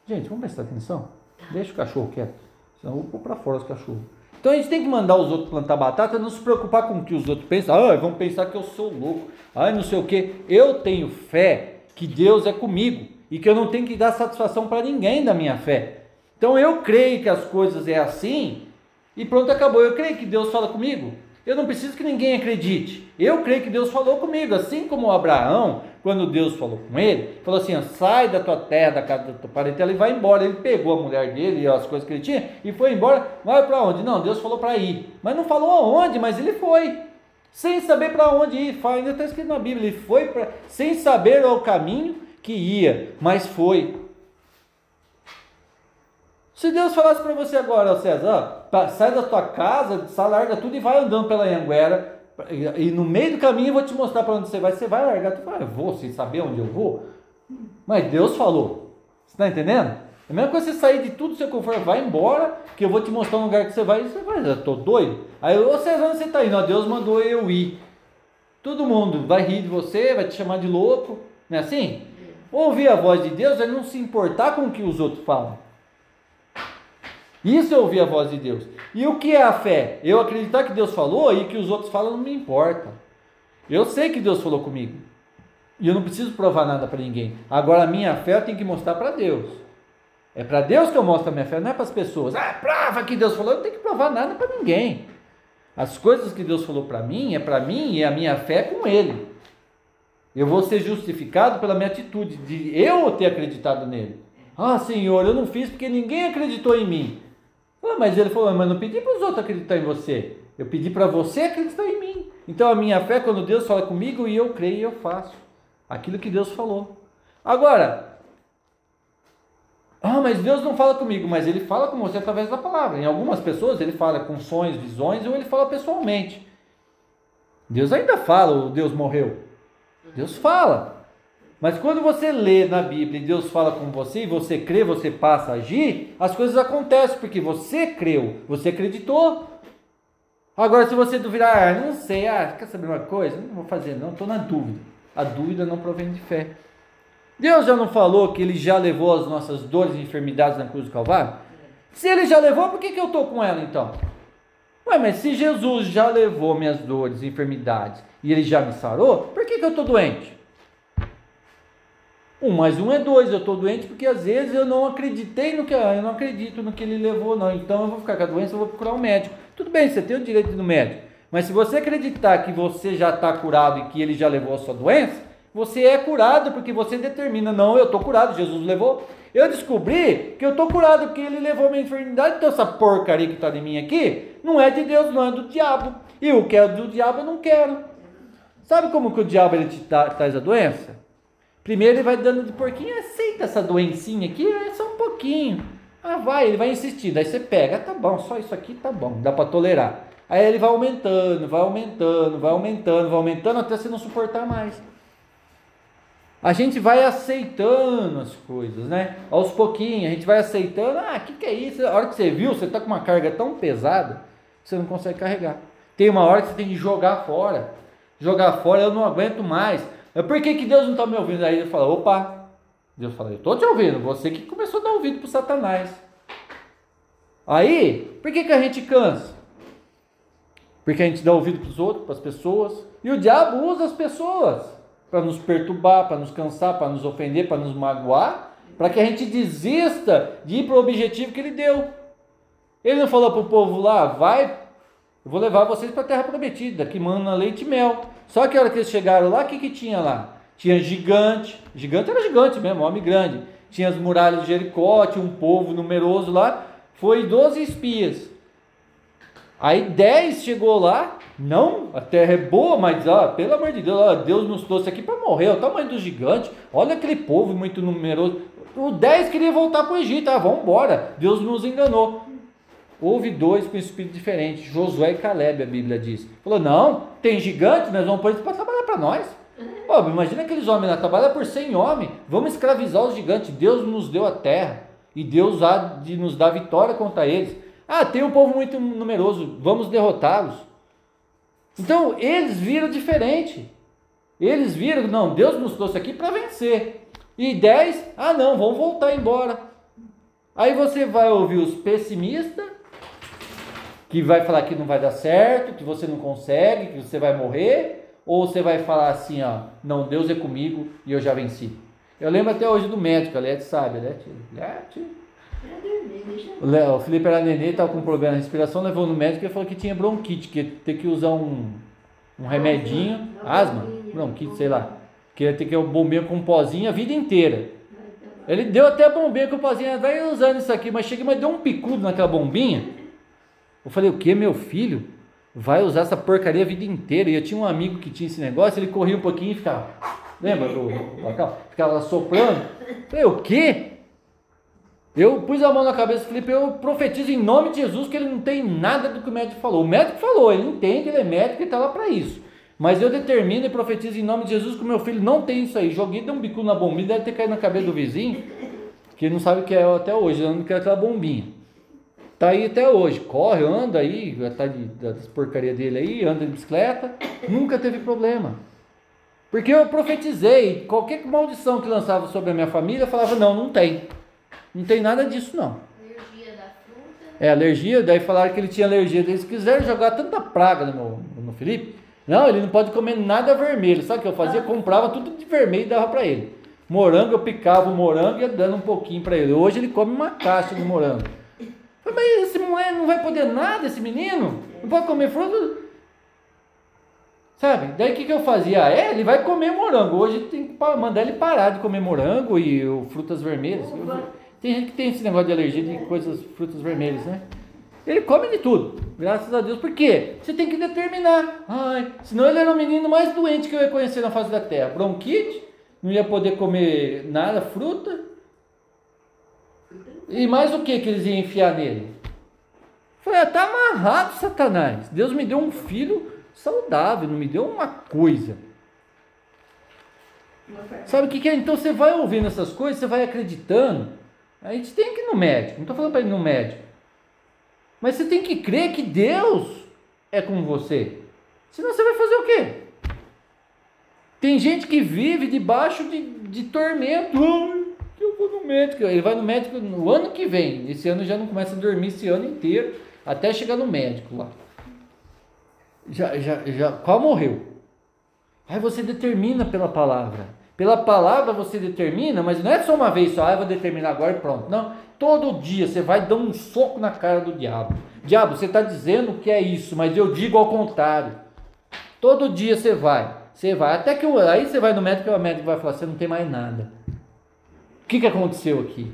Gente, vamos prestar atenção? Deixa o cachorro quieto. Senão eu vou para fora os cachorros. Então a gente tem que mandar os outros plantar batata, não se preocupar com o que os outros pensam. Ah, vão pensar que eu sou louco. Ah, não sei o que. Eu tenho fé que Deus é comigo e que eu não tenho que dar satisfação para ninguém da minha fé. Então eu creio que as coisas é assim e pronto, acabou. Eu creio que Deus fala comigo. Eu não preciso que ninguém acredite. Eu creio que Deus falou comigo, assim como Abraão, quando Deus falou com ele, falou assim: sai da tua terra, da casa da tua parentela e vai embora. Ele pegou a mulher dele e as coisas que ele tinha e foi embora. Vai para onde? Não, Deus falou para ir, mas não falou aonde, mas ele foi. Sem saber para onde ir, ainda está escrito na Bíblia, ele foi pra, sem saber o caminho que ia, mas foi. Se Deus falasse para você agora, César, ó, sai da tua casa, sai, larga tudo e vai andando pela Anguera, e no meio do caminho eu vou te mostrar para onde você vai, você vai largar, tu fala, eu vou sem saber onde eu vou. Mas Deus falou. Você está entendendo? É a mesma coisa você sair de tudo seu conforto, vai embora, que eu vou te mostrar um lugar que você vai, e você vai, eu tô doido. Aí, ô César, onde você está indo? Ó, Deus mandou eu ir. Todo mundo vai rir de você, vai te chamar de louco, não é assim? Ouvir a voz de Deus é não se importar com o que os outros falam. Isso é ouvir a voz de Deus. E o que é a fé? Eu acreditar que Deus falou e que os outros falam não me importa. Eu sei que Deus falou comigo. E eu não preciso provar nada para ninguém. Agora a minha fé eu tenho que mostrar para Deus. É para Deus que eu mostro a minha fé, não é para as pessoas. Ah, prova que Deus falou. Eu não tenho que provar nada para ninguém. As coisas que Deus falou para mim é para mim e a minha fé é com Ele. Eu vou ser justificado pela minha atitude de eu ter acreditado nele. Ah, Senhor, eu não fiz porque ninguém acreditou em mim. Ah, mas ele falou, mas não pedi para os outros acreditar em você. Eu pedi para você acreditar em mim. Então a minha fé, quando Deus fala comigo e eu creio, eu faço aquilo que Deus falou. Agora, ah, mas Deus não fala comigo, mas ele fala com você através da palavra. Em algumas pessoas ele fala com sonhos, visões, ou ele fala pessoalmente. Deus ainda fala, o Deus morreu. Deus fala. Mas quando você lê na Bíblia e Deus fala com você e você crê, você passa a agir, as coisas acontecem porque você creu, você acreditou. Agora, se você duvidar, ah, não sei, ah, quer saber uma coisa? Não vou fazer, não, estou na dúvida. A dúvida não provém de fé. Deus já não falou que Ele já levou as nossas dores e enfermidades na cruz do Calvário? Se Ele já levou, por que, que eu estou com ela então? Ué, mas se Jesus já levou minhas dores e enfermidades e ele já me sarou, por que, que eu estou doente? Um mais um é dois, eu estou doente porque às vezes eu não acreditei no que eu não acredito no que ele levou, não. Então eu vou ficar com a doença, eu vou procurar um médico. Tudo bem, você tem o direito de ir no médico. Mas se você acreditar que você já está curado e que ele já levou a sua doença, você é curado porque você determina, não, eu estou curado, Jesus levou. Eu descobri que eu estou curado porque ele levou minha enfermidade, então essa porcaria que está em mim aqui não é de Deus, não é do diabo. E o que é do diabo eu não quero. Sabe como que o diabo ele te traz a doença? Primeiro ele vai dando de porquinho, aceita essa doencinha aqui, é só um pouquinho. Ah, vai, ele vai insistir. Daí você pega, tá bom, só isso aqui tá bom, dá para tolerar. Aí ele vai aumentando, vai aumentando, vai aumentando, vai aumentando até você não suportar mais. A gente vai aceitando as coisas, né? Aos pouquinhos, a gente vai aceitando. Ah, o que, que é isso? A hora que você viu, você está com uma carga tão pesada você não consegue carregar. Tem uma hora que você tem que jogar fora. Jogar fora, eu não aguento mais. Por que, que Deus não está me ouvindo? Aí ele fala, opa, Deus fala, eu estou te ouvindo, você que começou a dar ouvido para Satanás. Aí, por que, que a gente cansa? Porque a gente dá ouvido para os outros, para as pessoas, e o diabo usa as pessoas para nos perturbar, para nos cansar, para nos ofender, para nos magoar, para que a gente desista de ir para o objetivo que ele deu. Ele não falou para o povo lá, vai, eu vou levar vocês para a terra prometida, que manda leite e mel. Só que a hora que eles chegaram lá, o que, que tinha lá? Tinha gigante, gigante era gigante mesmo, homem grande. Tinha as muralhas de Jericó, tinha um povo numeroso lá. Foi 12 espias. Aí 10 chegou lá, não, a terra é boa, mas ó, pelo amor de Deus, Deus nos trouxe aqui para morrer, o tamanho do gigante, olha aquele povo muito numeroso. O 10 queria voltar para o Egito, ah, vamos embora, Deus nos enganou. Houve dois com espírito diferente, Josué e Caleb, a Bíblia diz. Falou: não, tem gigante, nós vamos pôr eles para trabalhar para nós. Pô, imagina aqueles homens lá, trabalham por 100 homens, vamos escravizar os gigantes. Deus nos deu a terra e Deus há de nos dar vitória contra eles. Ah, tem um povo muito numeroso, vamos derrotá-los. Então eles viram diferente. Eles viram, não, Deus nos trouxe aqui para vencer. E 10, ah não, vamos voltar embora. Aí você vai ouvir os pessimistas que vai falar que não vai dar certo, que você não consegue, que você vai morrer, ou você vai falar assim, ó, não, Deus é comigo e eu já venci. Eu lembro até hoje do médico, a Lete sabe, Lete, Lete. O Felipe era nenê, estava com problema na respiração, levou no médico e falou que tinha bronquite, que ia ter que usar um, um remedinho, asma, bronquite, sei lá, que ia ter que bombinho com um pozinho a vida inteira. Ele deu até a bombinha com o pozinho, vai usando isso aqui, mas chega, mas deu um picudo naquela bombinha. Eu falei, o que, meu filho? Vai usar essa porcaria a vida inteira. E eu tinha um amigo que tinha esse negócio, ele corria um pouquinho e ficava. Lembra do local? Ficava soprando. Eu falei, o quê? Eu pus a mão na cabeça do Felipe, eu profetizo em nome de Jesus que ele não tem nada do que o médico falou. O médico falou, ele entende, ele é médico e está lá para isso. Mas eu determino e profetizo em nome de Jesus que o meu filho não tem isso aí. Joguei, deu um bico na bombinha, deve ter caído na cabeça do vizinho, que não sabe o que é até hoje, ele não quer aquela bombinha. Tá aí até hoje, corre, anda aí, tá de, das porcaria dele aí, anda de bicicleta, nunca teve problema. Porque eu profetizei, qualquer maldição que lançava sobre a minha família, eu falava, não, não tem. Não tem nada disso não. Alergia da fruta. É, alergia, daí falaram que ele tinha alergia. Eles quiseram jogar tanta praga no, no Felipe. Não, ele não pode comer nada vermelho. Sabe o que eu fazia? Comprava tudo de vermelho e dava para ele. Morango, eu picava o morango e ia dando um pouquinho para ele. Hoje ele come uma caixa de morango. Mas esse moleque não vai poder nada, esse menino? Não pode comer fruta? Sabe? Daí o que, que eu fazia? Ah, é, ele vai comer morango. Hoje tem que mandar ele parar de comer morango e frutas vermelhas. Tem gente que tem esse negócio de alergia de coisas, frutas vermelhas, né? Ele come de tudo, graças a Deus. Por quê? Você tem que determinar. Ai, senão ele era o menino mais doente que eu ia conhecer na face da terra. Bronquite, não ia poder comer nada, fruta. E mais o que que eles iam enfiar nele? Foi até amarrado, Satanás. Deus me deu um filho saudável, não me deu uma coisa. Sabe o que, que é? Então você vai ouvindo essas coisas, você vai acreditando. A gente tem que ir no médico. Não estou falando para ir no médico. Mas você tem que crer que Deus é com você. Senão você vai fazer o quê? Tem gente que vive debaixo de, de tormento médico. Ele vai no médico no ano que vem. Esse ano já não começa a dormir esse ano inteiro, até chegar no médico lá. já, já, já, qual morreu? Aí você determina pela palavra. Pela palavra você determina, mas não é só uma vez só, ah, eu vou determinar agora e pronto. Não, todo dia você vai dar um soco na cara do diabo. Diabo, você está dizendo que é isso, mas eu digo ao contrário. Todo dia você vai, você vai, até que aí você vai no médico e o médico vai falar, você não tem mais nada. O que, que aconteceu aqui?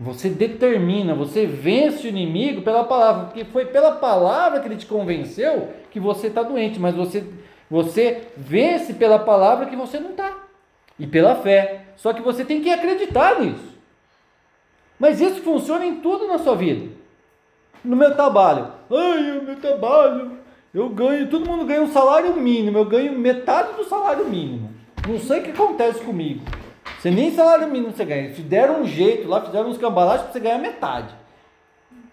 Você determina, você vence o inimigo pela palavra, porque foi pela palavra que ele te convenceu que você está doente, mas você, você vence pela palavra que você não está e pela fé. Só que você tem que acreditar nisso. Mas isso funciona em tudo na sua vida. No meu trabalho, ai, o meu trabalho, eu ganho, todo mundo ganha um salário mínimo, eu ganho metade do salário mínimo. Não sei o que acontece comigo. Você nem salário mínimo você ganha. Se deram um jeito lá, fizeram uns cambalaches para você ganhar metade.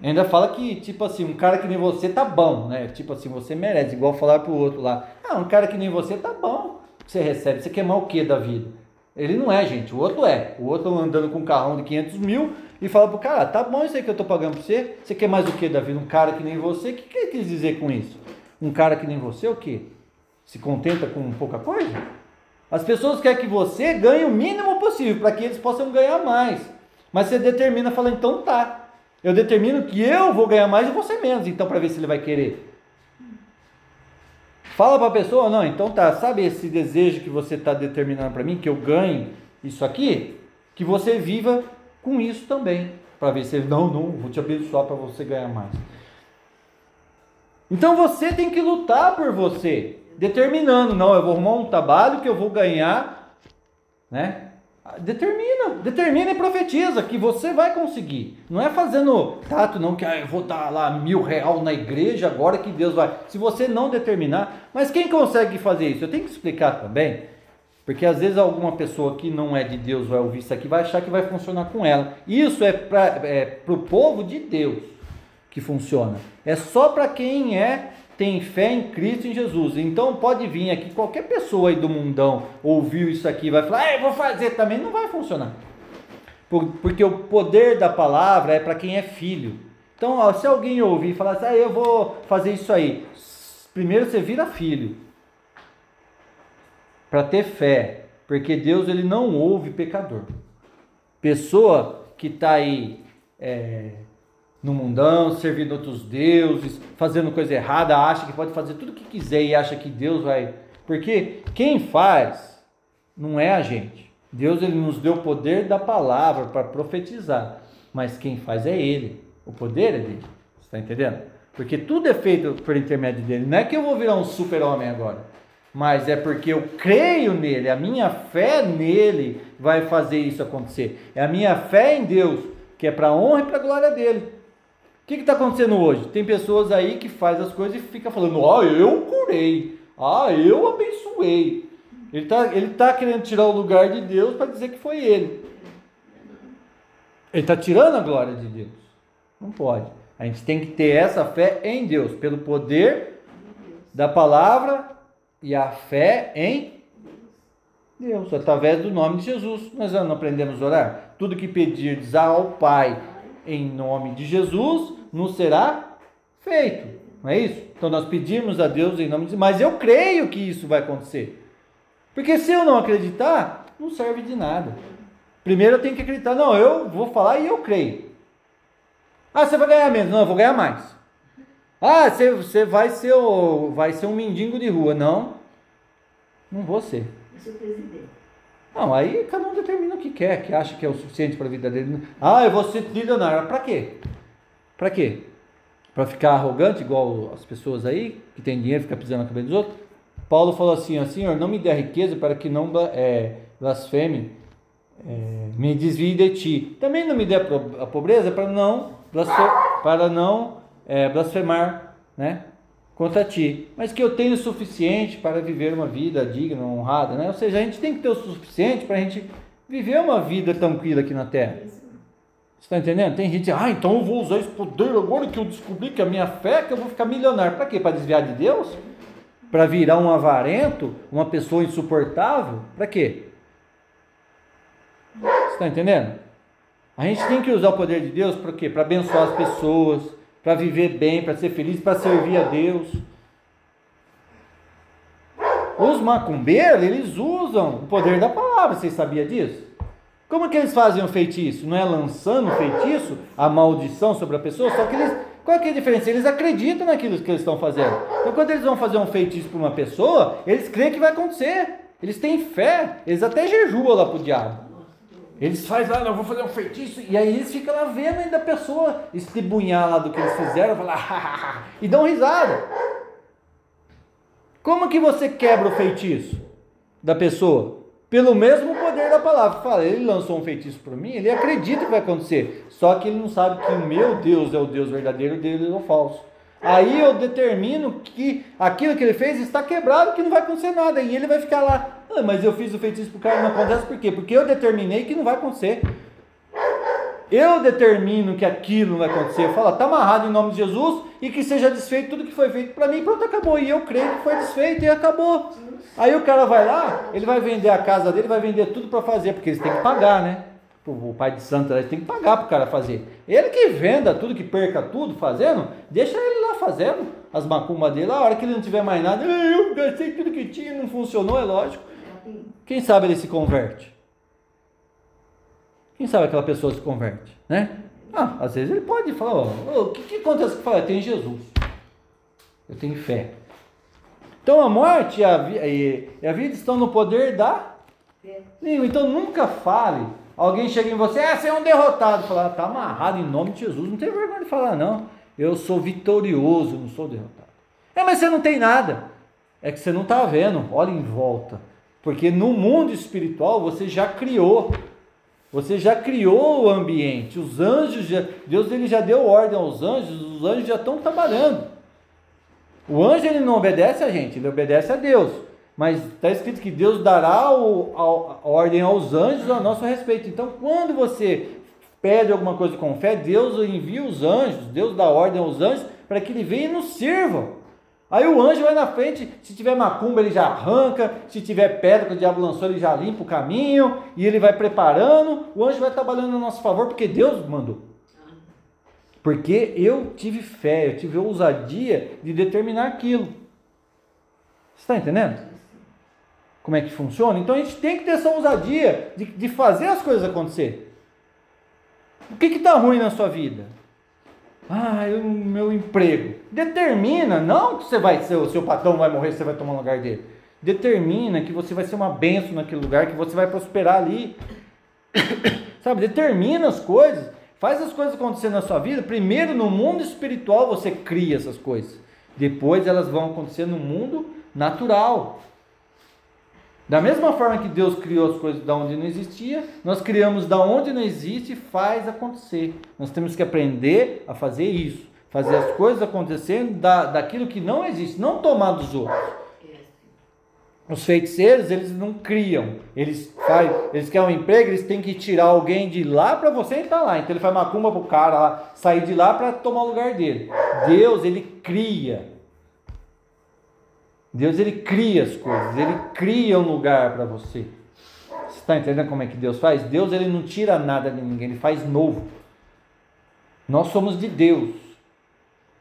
Ainda fala que, tipo assim, um cara que nem você tá bom, né? Tipo assim, você merece, igual falar pro outro lá. Ah, um cara que nem você tá bom você recebe? Você quer mais o que da vida? Ele não é, gente. O outro é. O outro andando com um carrão de 500 mil e fala pro cara, tá bom isso aí que eu tô pagando pra você. Você quer mais o que da vida? Um cara que nem você? O que, que ele quis dizer com isso? Um cara que nem você, o quê? Se contenta com pouca coisa? As pessoas querem que você ganhe o mínimo possível para que eles possam ganhar mais. Mas você determina, fala, então tá. Eu determino que eu vou ganhar mais e você menos, então para ver se ele vai querer. Fala para a pessoa, não, então tá, sabe esse desejo que você está determinando para mim, que eu ganhe isso aqui? Que você viva com isso também, para ver se ele, não, não, vou te abençoar para você ganhar mais. Então você tem que lutar por você, determinando, não, eu vou arrumar um trabalho que eu vou ganhar, né? Determina, determina e profetiza que você vai conseguir. Não é fazendo tato, não, que ah, eu vou dar lá mil real na igreja agora que Deus vai. Se você não determinar, mas quem consegue fazer isso? Eu tenho que explicar também, porque às vezes alguma pessoa que não é de Deus vai ouvir isso aqui vai achar que vai funcionar com ela. Isso é para é o povo de Deus que funciona. É só para quem é tem fé em Cristo em Jesus. Então pode vir aqui qualquer pessoa aí do mundão ouviu isso aqui vai falar, ah, eu vou fazer também, não vai funcionar. Porque o poder da palavra é para quem é filho. Então, ó, se alguém ouvir e falar assim, ah, eu vou fazer isso aí, primeiro você vira filho para ter fé, porque Deus ele não ouve pecador. Pessoa que está aí é, no mundão, servindo outros deuses, fazendo coisa errada, acha que pode fazer tudo o que quiser e acha que Deus vai. Porque quem faz não é a gente. Deus ele nos deu o poder da palavra para profetizar, mas quem faz é Ele. O poder é dele. Está entendendo? Porque tudo é feito por intermédio dele. Não é que eu vou virar um super-homem agora, mas é porque eu creio nele, a minha fé nele vai fazer isso acontecer. É a minha fé em Deus, que é para honra e para glória dele. O que está acontecendo hoje? Tem pessoas aí que faz as coisas e fica falando, ah, eu curei, ah, eu abençoei. Ele está ele tá querendo tirar o lugar de Deus para dizer que foi ele. Ele está tirando a glória de Deus. Não pode. A gente tem que ter essa fé em Deus, pelo poder da palavra e a fé em Deus, através do nome de Jesus. Nós não aprendemos a orar? Tudo que pedirdes ao Pai em nome de Jesus, nos será feito. Não é isso? Então nós pedimos a Deus em nome de mas eu creio que isso vai acontecer. Porque se eu não acreditar, não serve de nada. Primeiro eu tenho que acreditar, não, eu vou falar e eu creio. Ah, você vai ganhar menos. Não, eu vou ganhar mais. Ah, você, você vai, ser o, vai ser um mendigo de rua. Não, não vou ser. Eu sou presidente. Não, aí cada um determina o que quer, que acha que é o suficiente para a vida dele. Ah, eu vou ser trilionário. Para quê? Para quê? Para ficar arrogante, igual as pessoas aí, que tem dinheiro, fica pisando na cabeça dos outros? Paulo falou assim, Senhor, não me dê riqueza para que não é, blasfeme, é, me desvie de ti. Também não me dê a pobreza para não, para não é, blasfemar, né? Contra ti, mas que eu tenho o suficiente para viver uma vida digna, honrada, né? Ou seja, a gente tem que ter o suficiente para a gente viver uma vida tranquila aqui na Terra. Você está entendendo? Tem gente, ah, então eu vou usar esse poder agora que eu descobri que a minha fé é que eu vou ficar milionário. Para quê? Para desviar de Deus? Para virar um avarento, uma pessoa insuportável? Para quê? Você está entendendo? A gente tem que usar o poder de Deus para quê? Para abençoar as pessoas, para viver bem, para ser feliz, para servir a Deus. Os macumbeiros, eles usam o poder da palavra, vocês sabiam disso? Como que eles fazem o feitiço? Não é lançando o feitiço, a maldição sobre a pessoa, só que eles. Qual que é a diferença? Eles acreditam naquilo que eles estão fazendo. Então, quando eles vão fazer um feitiço para uma pessoa, eles creem que vai acontecer. Eles têm fé. Eles até jejuam lá para o diabo. Eles fazem lá, não, vou fazer um feitiço, e aí eles ficam lá vendo ainda a pessoa estebunhar lá do que eles fizeram, falar, e dão risada. Como que você quebra o feitiço da pessoa? Pelo mesmo poder da palavra. Fala, ele lançou um feitiço para mim, ele acredita que vai acontecer. Só que ele não sabe que o meu Deus é o Deus verdadeiro, o dele é o falso. Aí eu determino que aquilo que ele fez está quebrado, que não vai acontecer nada. E ele vai ficar lá. Ah, mas eu fiz o feitiço para o cara e não acontece por quê? Porque eu determinei que não vai acontecer. Eu determino que aquilo não vai acontecer. Fala, está amarrado em nome de Jesus e que seja desfeito tudo que foi feito para mim. Pronto, acabou. E eu creio que foi desfeito e acabou. Aí o cara vai lá, ele vai vender a casa dele, vai vender tudo para fazer, porque eles têm que pagar, né? O pai de santo tem que pagar para o cara fazer. Ele que venda tudo, que perca tudo fazendo, deixa ele lá fazendo as macumbas dele. A hora que ele não tiver mais nada, eu gastei tudo que tinha, não funcionou, é lógico. Quem sabe ele se converte? Quem sabe aquela pessoa se converte, né? Ah, às vezes ele pode falar, ó, oh, o que, que acontece que fala? Tem Jesus. Eu tenho fé. Então a morte e a, e a vida estão no poder da língua. Então nunca fale. Alguém chega em você, ah, você é um derrotado. Falar, tá amarrado em nome de Jesus. Não tem vergonha de falar, não. Eu sou vitorioso, não sou derrotado. É, mas você não tem nada. É que você não está vendo. Olha em volta. Porque no mundo espiritual você já criou você já criou o ambiente. Os anjos, já, Deus ele já deu ordem aos anjos, os anjos já estão trabalhando. O anjo ele não obedece a gente, ele obedece a Deus. Mas está escrito que Deus dará o, a, a ordem aos anjos a nosso respeito. Então, quando você pede alguma coisa com fé, Deus envia os anjos, Deus dá ordem aos anjos para que ele venha e nos sirvam. Aí o anjo vai na frente, se tiver macumba ele já arranca, se tiver pedra que o diabo lançou ele já limpa o caminho, e ele vai preparando, o anjo vai trabalhando a nosso favor, porque Deus mandou. Porque eu tive fé, eu tive ousadia de determinar aquilo. Você está entendendo? Como é que funciona? Então a gente tem que ter essa ousadia de, de fazer as coisas acontecer. O que está ruim na sua vida? Ah, o meu emprego. Determina, não que você vai ser, o seu patrão vai morrer, você vai tomar o lugar dele. Determina que você vai ser uma benção naquele lugar, que você vai prosperar ali. Sabe, determina as coisas. Faz as coisas acontecer na sua vida. Primeiro no mundo espiritual você cria essas coisas. Depois elas vão acontecer no mundo natural. Da mesma forma que Deus criou as coisas da onde não existia, nós criamos da onde não existe e faz acontecer. Nós temos que aprender a fazer isso, fazer as coisas acontecerem da, daquilo que não existe, não tomar dos outros. Os feiticeiros, eles não criam, eles faz, eles querem um emprego, eles têm que tirar alguém de lá para você entrar lá. Então ele faz macumba pro cara lá, sair de lá para tomar o lugar dele. Deus, ele cria. Deus ele cria as coisas, ele cria um lugar para você. Você está entendendo como é que Deus faz? Deus ele não tira nada de ninguém, ele faz novo. Nós somos de Deus,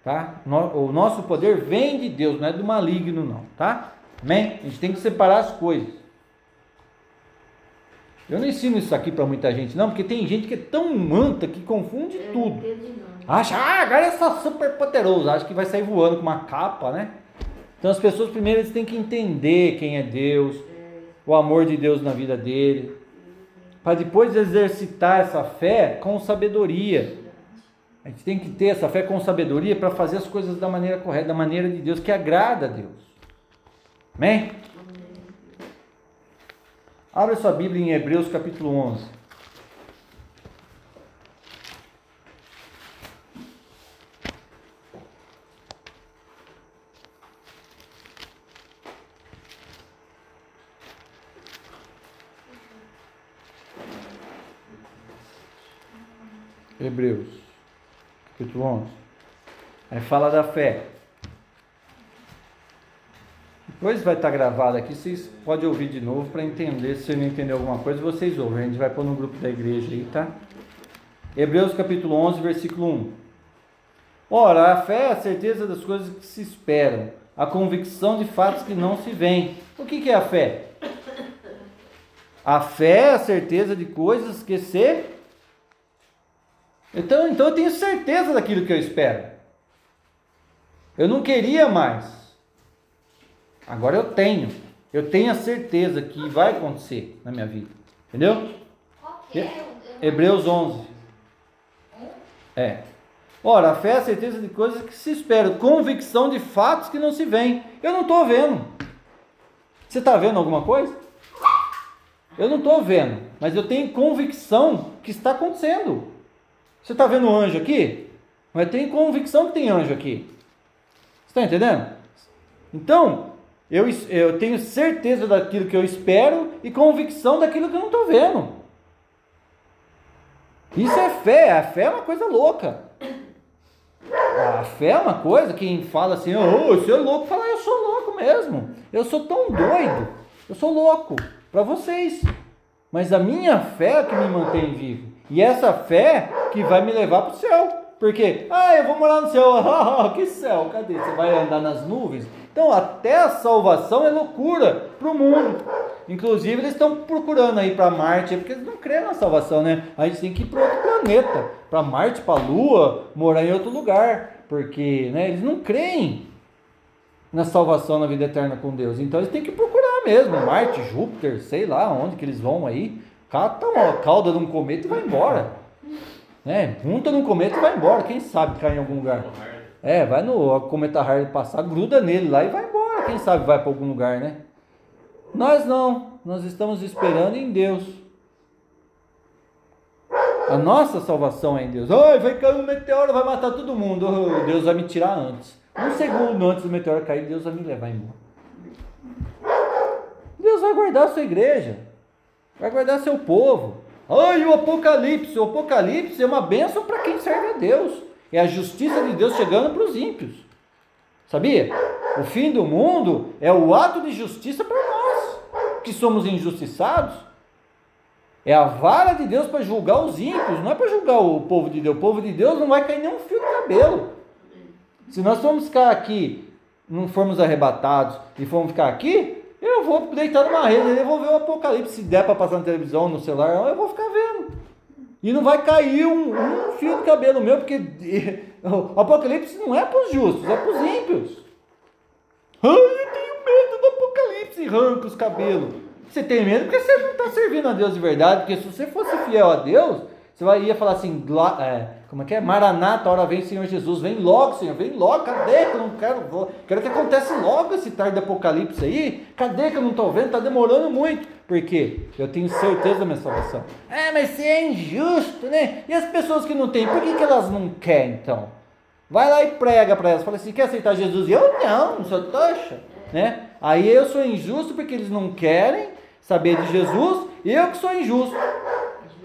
tá? O nosso poder vem de Deus, não é do maligno não, tá? Amém? A gente tem que separar as coisas. Eu não ensino isso aqui para muita gente não, porque tem gente que é tão manta que confunde tudo. Acha, ah, agora é só super poderoso, acha que vai sair voando com uma capa, né? Então as pessoas primeiro têm que entender quem é Deus, o amor de Deus na vida dele, para depois exercitar essa fé com sabedoria. A gente tem que ter essa fé com sabedoria para fazer as coisas da maneira correta, da maneira de Deus, que agrada a Deus. Amém? Abra sua Bíblia em Hebreus capítulo 11. Hebreus, capítulo 11. Aí fala da fé. Depois vai estar gravado aqui, vocês podem ouvir de novo para entender. Se você não entender alguma coisa, vocês ouvem. A gente vai pôr no grupo da igreja aí, tá? Hebreus capítulo 11, versículo 1. Ora, a fé é a certeza das coisas que se esperam a convicção de fatos que não se veem. O que, que é a fé? A fé é a certeza de coisas que se. Então, então eu tenho certeza daquilo que eu espero. Eu não queria mais. Agora eu tenho. Eu tenho a certeza que vai acontecer na minha vida. Entendeu? É? Não- Hebreus 11. É. Ora, a fé é a certeza de coisas que se esperam, convicção de fatos que não se veem. Eu não estou vendo. Você está vendo alguma coisa? Eu não estou vendo, mas eu tenho convicção que está acontecendo. Você está vendo um anjo aqui? Mas eu tenho convicção que tem anjo aqui. Está entendendo? Então, eu, eu tenho certeza daquilo que eu espero e convicção daquilo que eu não estou vendo. Isso é fé, a fé é uma coisa louca. A fé é uma coisa, quem fala assim, oh, você é louco, fala, eu sou louco mesmo. Eu sou tão doido. Eu sou louco para vocês. Mas a minha fé é que me mantém vivo. E essa fé que vai me levar para o céu. Porque, ah, eu vou morar no céu. Ah, que céu? Cadê? Você vai andar nas nuvens? Então, até a salvação é loucura para o mundo. Inclusive, eles estão procurando aí para Marte, porque eles não creem na salvação, né? A gente tem que ir para outro planeta, para Marte, para a Lua, morar em outro lugar, porque né, eles não creem na salvação, na vida eterna com Deus. Então, eles têm que procurar mesmo, Marte, Júpiter, sei lá onde que eles vão aí. Cata uma cauda de um cometa e vai embora. Né? Junta num cometa e vai embora. Quem sabe cai em algum lugar. É, vai no cometa Harley passar, gruda nele lá e vai embora. Quem sabe vai para algum lugar, né? Nós não, nós estamos esperando em Deus. A nossa salvação é em Deus. Ai, vai cair um meteoro, vai matar todo mundo. Deus vai me tirar antes. Um segundo antes do meteoro cair, Deus vai me levar embora. Deus vai guardar a sua igreja, vai guardar seu povo. Ai, o Apocalipse. O Apocalipse é uma bênção para quem serve a Deus. É a justiça de Deus chegando para os ímpios. Sabia? O fim do mundo é o ato de justiça para nós, que somos injustiçados. É a vara de Deus para julgar os ímpios, não é para julgar o povo de Deus. O povo de Deus não vai cair nem um fio de cabelo. Se nós formos ficar aqui, não formos arrebatados e formos ficar aqui, eu vou deitar numa rede, eu vou ver o apocalipse. Se der para passar na televisão, no celular, eu vou ficar vendo. E não vai cair um, um fio de cabelo meu, porque o apocalipse não é para os justos, é para os ímpios. Ai, eu tenho medo do apocalipse, arranca os cabelos. Você tem medo porque você não está servindo a Deus de verdade, porque se você fosse fiel a Deus, você ia falar assim, é, como é que é? Maranata, hora vem Senhor Jesus, vem logo Senhor, vem logo, cadê que eu não quero, vou- quero que aconteça logo esse tarde apocalipse aí, cadê que eu não estou vendo, está demorando muito, porque eu tenho certeza da minha salvação. É, mas você é injusto, né? E as pessoas que não têm, por que, que elas não querem então? Vai lá e prega para elas. Fala assim: quer aceitar Jesus? E eu não, sou tocha. Né? Aí eu sou injusto porque eles não querem saber de Jesus eu que sou injusto.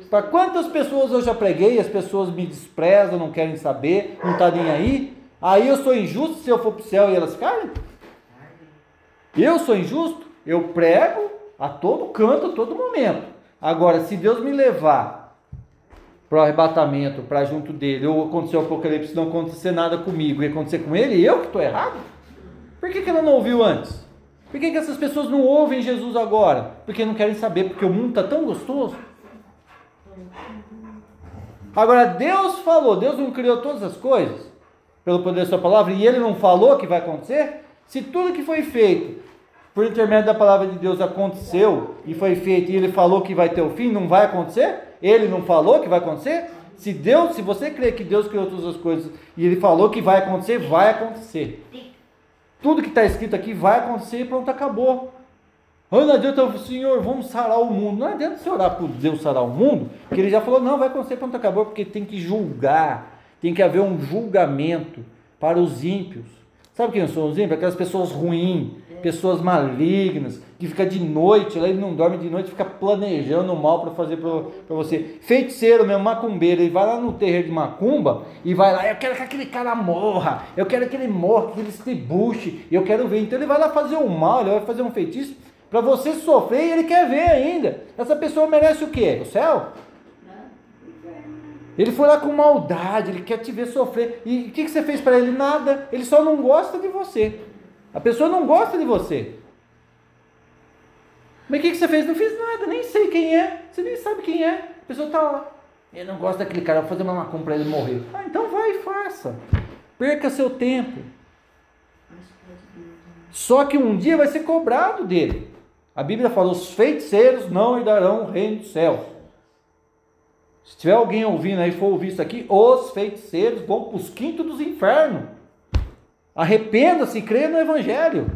Para quantas pessoas eu já preguei, as pessoas me desprezam, não querem saber, não tá nem aí. Aí eu sou injusto se eu for para o céu e elas caem? Eu sou injusto? Eu prego a todo canto, a todo momento. Agora, se Deus me levar para o arrebatamento, para junto dele, ou acontecer o apocalipse, não acontecer nada comigo e acontecer com ele, eu que estou errado? Por que, que ela não ouviu antes? Por que, que essas pessoas não ouvem Jesus agora? Porque não querem saber, porque o mundo está tão gostoso. Agora, Deus falou, Deus não criou todas as coisas pelo poder da sua palavra e ele não falou que vai acontecer? Se tudo que foi feito por intermédio da palavra de Deus aconteceu e foi feito e ele falou que vai ter o fim, não vai acontecer? Ele não falou que vai acontecer? Se Deus, se você crê que Deus criou todas as coisas e ele falou que vai acontecer, vai acontecer. Tudo que está escrito aqui vai acontecer e pronto, acabou. Ah, não adianta, Senhor, vamos sarar o mundo. Não adianta você orar por Deus sarar o mundo, porque ele já falou, não, vai acontecer, pronto, acabou, porque tem que julgar, tem que haver um julgamento para os ímpios. Sabe quem são os ímpios? Aquelas pessoas ruins, pessoas malignas, que fica de noite, ele não dorme de noite, fica planejando o mal para fazer para você. Feiticeiro mesmo, macumbeiro, ele vai lá no terreiro de macumba e vai lá, eu quero que aquele cara morra, eu quero que ele morra, que ele se debuche, eu quero ver. Então ele vai lá fazer o mal, ele vai fazer um feitiço para você sofrer e ele quer ver ainda. Essa pessoa merece o quê? O céu? Ele foi lá com maldade, ele quer te ver sofrer. E o que, que você fez para ele? Nada. Ele só não gosta de você. A pessoa não gosta de você. Mas o que, que você fez? Não fiz nada, nem sei quem é. Você nem sabe quem é. A pessoa está lá. Eu não gosto daquele cara, vou fazer uma macumba para ele morrer. Ah, então vai e faça. Perca seu tempo. Só que um dia vai ser cobrado dele. A Bíblia fala: os feiticeiros não herdarão o reino dos céus. Se tiver alguém ouvindo aí, for ouvir isso aqui, os feiticeiros vão para os quintos dos infernos. Arrependa-se e creia no Evangelho.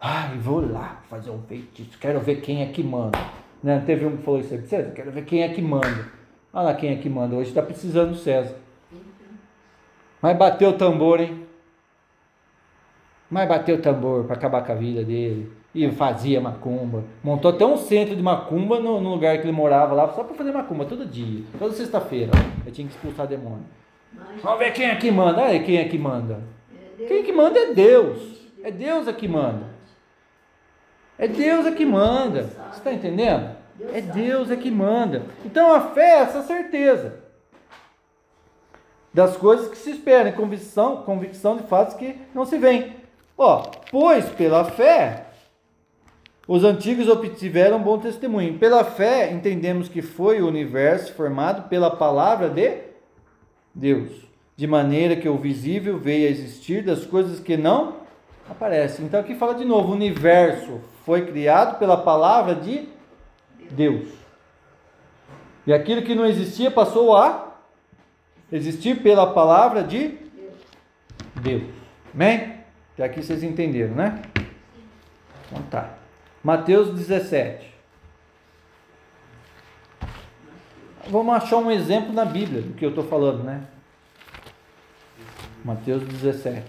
Ai, vou lá fazer um feitiço, quero ver quem é que manda. Né? Teve um que falou isso aí, César, quero ver quem é que manda. Olha lá quem é que manda, hoje está precisando do César. Mas bateu o tambor, hein? Mas bateu o tambor para acabar com a vida dele. E fazia macumba. Montou até um centro de macumba no, no lugar que ele morava lá, só para fazer macumba todo dia. Toda sexta-feira. Eu tinha que expulsar demônio. Vamos ver quem é que manda. Olha quem é que manda. Quem é que manda é Deus. É Deus é que manda. É Deus é que manda. Você está entendendo? É Deus é que manda. Então a fé é essa certeza das coisas que se esperam, convicção, convicção de fatos que não se veem. Ó, pois pela fé os antigos obtiveram bom testemunho. Pela fé entendemos que foi o universo formado pela palavra de Deus, de maneira que o visível veio a existir das coisas que não aparecem. Então aqui fala de novo, o universo foi criado pela palavra de Deus. E aquilo que não existia passou a existir pela palavra de Deus. Amém? Até aqui vocês entenderam, né? Então tá. Mateus 17. Vamos achar um exemplo na Bíblia do que eu estou falando, né? Mateus 17.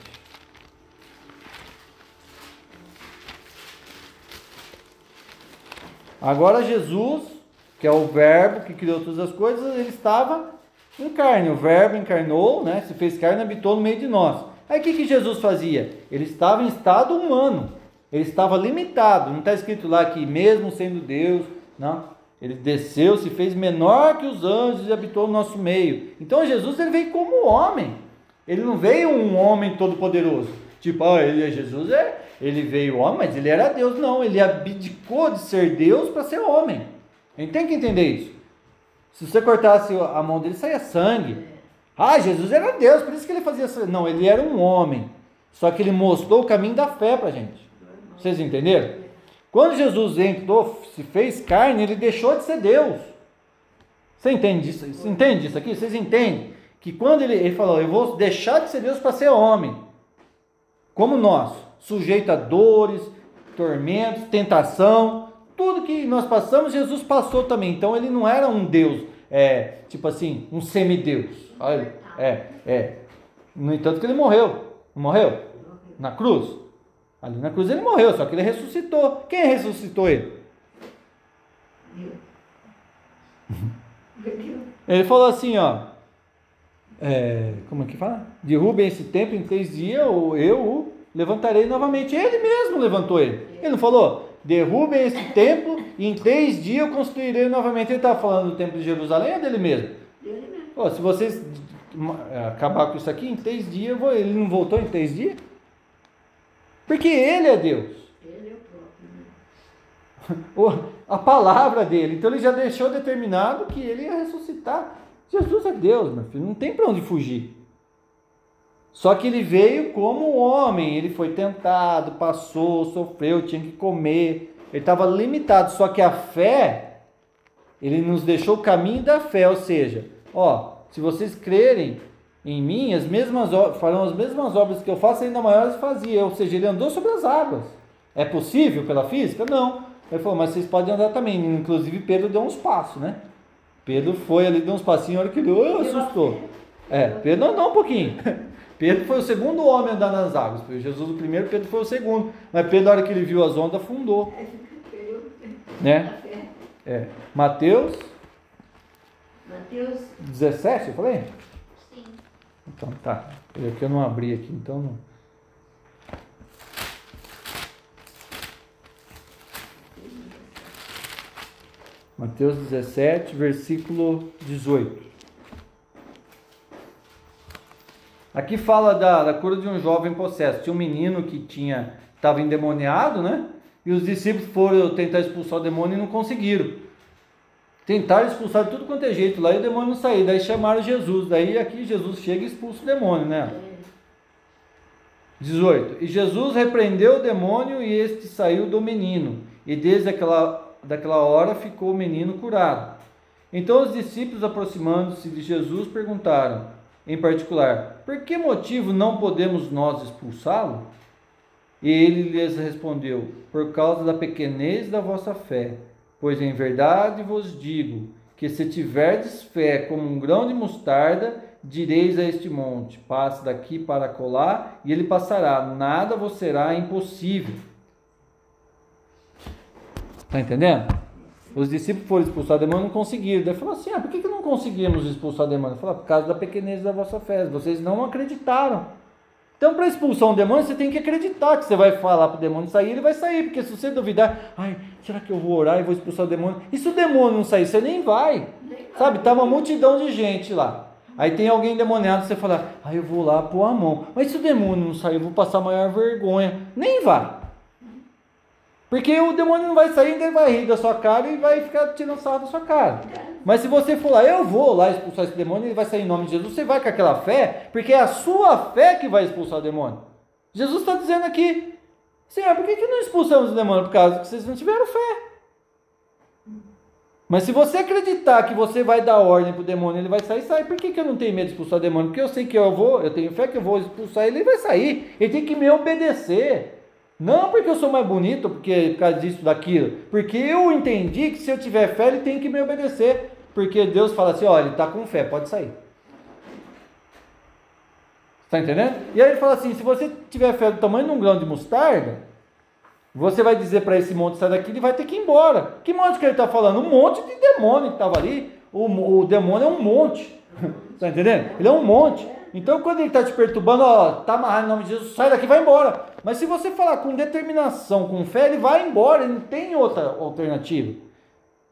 Agora Jesus, que é o verbo que criou todas as coisas, ele estava em carne. O verbo encarnou, né? Se fez carne habitou no meio de nós. Aí o que, que Jesus fazia? Ele estava em estado humano. Ele estava limitado. Não está escrito lá que mesmo sendo Deus, não. Ele desceu, se fez menor que os anjos e habitou no nosso meio. Então Jesus ele veio como homem. Ele não veio um homem todo poderoso. Tipo, ah, ele é Jesus, é, ele veio homem, mas ele era Deus. Não, ele abdicou de ser Deus para ser homem. A gente tem que entender isso. Se você cortasse a mão dele, saía sangue. Ah, Jesus era Deus, por isso que ele fazia isso. Não, ele era um homem. Só que ele mostrou o caminho da fé para a gente. Vocês entenderam? Quando Jesus entrou, se fez carne, ele deixou de ser Deus. Você entende isso? Você entende isso aqui? Vocês entendem? Que quando ele, ele falou, eu vou deixar de ser Deus para ser homem como nós, sujeito a dores, tormentos, tentação, tudo que nós passamos, Jesus passou também. Então ele não era um Deus, é, tipo assim, um semideus. Olha, é, é. No entanto que ele morreu. Não morreu? Na cruz. Ali na cruz ele morreu, só que ele ressuscitou. Quem ressuscitou ele? Ele falou assim, ó. É, como é que fala? Derrubem esse templo em três dias, ou eu o levantarei novamente. Ele mesmo levantou ele. Ele não falou? Derrubem esse templo e em três dias eu construirei novamente. Ele estava falando do templo de Jerusalém ou dele mesmo? Dele mesmo. Pô, se vocês acabar com isso aqui, em três dias, ele não voltou em três dias? Porque ele é Deus. Ele é o próprio. né? a palavra dele. Então ele já deixou determinado que ele ia ressuscitar. Jesus é Deus, meu filho, não tem para onde fugir. Só que ele veio como homem, ele foi tentado, passou, sofreu, tinha que comer, ele estava limitado. Só que a fé, ele nos deixou o caminho da fé, ou seja, ó, se vocês crerem em mim, as mesmas farão as mesmas obras que eu faço, ainda maiores fazia. Ou seja, ele andou sobre as águas. É possível pela física? Não. Ele falou, mas vocês podem andar também. Inclusive Pedro deu uns passos, né? Pedro foi ali, deu uns passinhos, a hora que ele deu, assustou. É, Pedro andou um pouquinho. Pedro foi o segundo homem a andar nas águas. Foi Jesus o primeiro, Pedro foi o segundo. Mas Pedro, na hora que ele viu as ondas, afundou. Eu, Né? fé. É. Mateus Mateus 17, eu falei? Sim. Então tá. É que eu não abri aqui, então não. Mateus 17, versículo 18. Aqui fala da, da cura de um jovem possesso. Tinha um menino que tinha estava endemoniado, né? E os discípulos foram tentar expulsar o demônio e não conseguiram. Tentaram expulsar de tudo quanto é jeito lá e o demônio não saiu. Daí chamaram Jesus. Daí aqui Jesus chega e expulsa o demônio, né? 18. E Jesus repreendeu o demônio e este saiu do menino. E desde aquela, daquela hora ficou o menino curado. Então os discípulos, aproximando-se de Jesus, perguntaram, em particular, por que motivo não podemos nós expulsá-lo? E ele lhes respondeu, por causa da pequenez da vossa fé. Pois em verdade vos digo que se tiverdes fé como um grão de mostarda, direis a este monte: passe daqui para colar, e ele passará, nada vos será impossível. Está entendendo? Os discípulos foram expulsar demônio e não conseguiram. Daí falou assim: ah, por que, que não conseguimos expulsar demônio? Falou: por causa da pequenez da vossa fé. Vocês não acreditaram. Então, para expulsar um demônio, você tem que acreditar que você vai falar para o demônio sair, ele vai sair. Porque se você duvidar, ai, será que eu vou orar e vou expulsar o demônio? E se o demônio não sair, você nem vai. Sabe, tá uma multidão de gente lá. Aí tem alguém demoniado, você fala, ai, eu vou lá pôr a mão. Mas se o demônio não sair, eu vou passar maior vergonha. Nem vá. Porque o demônio não vai sair, ele vai rir da sua cara e vai ficar tirando sarro da sua cara. Mas se você for lá, eu vou lá expulsar esse demônio, ele vai sair em nome de Jesus, você vai com aquela fé, porque é a sua fé que vai expulsar o demônio. Jesus está dizendo aqui, Senhor, por que, que não expulsamos o demônio? Por causa que vocês não tiveram fé. Mas se você acreditar que você vai dar ordem para o demônio, ele vai sair, sai. Por que, que eu não tenho medo de expulsar o demônio? Porque eu sei que eu vou, eu tenho fé que eu vou expulsar ele, ele vai sair. Ele tem que me obedecer. Não porque eu sou mais bonito, porque por causa disso, daquilo. Porque eu entendi que se eu tiver fé, ele tem que me obedecer. Porque Deus fala assim: olha, ele está com fé, pode sair. Está entendendo? E aí ele fala assim: se você tiver fé do tamanho de um grão de mostarda, você vai dizer para esse monte sair daqui, ele vai ter que ir embora. Que monte que ele está falando? Um monte de demônio que estava ali. O, o demônio é um monte. Está entendendo? Ele é um monte. Então, quando ele está te perturbando, ó, tá amarrado em nome de Jesus, sai daqui, vai embora. Mas se você falar com determinação, com fé, ele vai embora, ele não tem outra alternativa.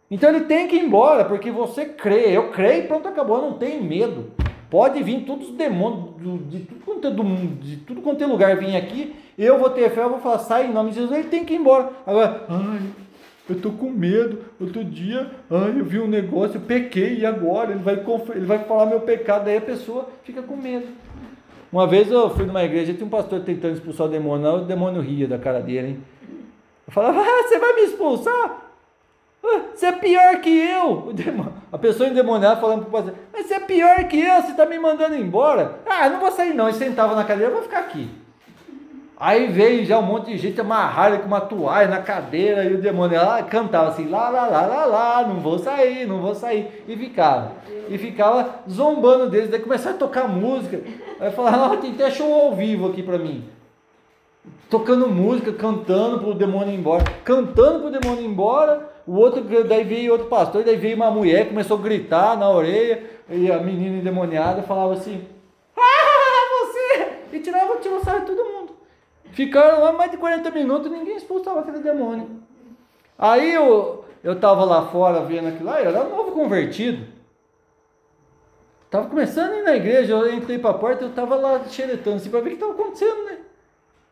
Então ele tem que ir embora, porque você crê. Eu creio pronto, acabou, eu não tenho medo. Pode vir todos os demônios de tudo quanto é, do, de tudo quanto é lugar vir aqui, eu vou ter fé, eu vou falar, sai em nome de Jesus, ele tem que ir embora. Agora, ai, eu tô com medo. Outro dia, ai, eu vi um negócio, eu pequei e agora ele vai, ele vai falar meu pecado, aí a pessoa fica com medo. Uma vez eu fui numa igreja, tinha um pastor tentando expulsar o demônio, o demônio ria da cara dele, hein? Eu falava, ah, você vai me expulsar? Ah, você é pior que eu. A pessoa endemoniada falando pro pastor, mas você é pior que eu, você está me mandando embora. Ah, não vou sair não. E sentava na cadeira, eu vou ficar aqui. Aí veio já um monte de gente amarrada com uma toalha na cadeira e o demônio lá cantava assim, lá, lá, lá, lá, lá, não vou sair, não vou sair. E ficava. E ficava zombando deles. Daí começaram a tocar música. Aí falava, tem até show ao vivo aqui para mim. Tocando música, cantando para o demônio ir embora. Cantando para o demônio ir embora. O outro, daí veio outro pastor, daí veio uma mulher, começou a gritar na orelha. E a menina endemoniada falava assim, ah, você! E tirava, sarro de todo mundo. Ficaram lá mais de 40 minutos ninguém expulsava aquele demônio. Aí eu, eu estava lá fora vendo aquilo lá, eu era novo convertido. Estava começando a ir na igreja, eu entrei para a porta, eu estava lá xeretando assim para ver o que estava acontecendo, né?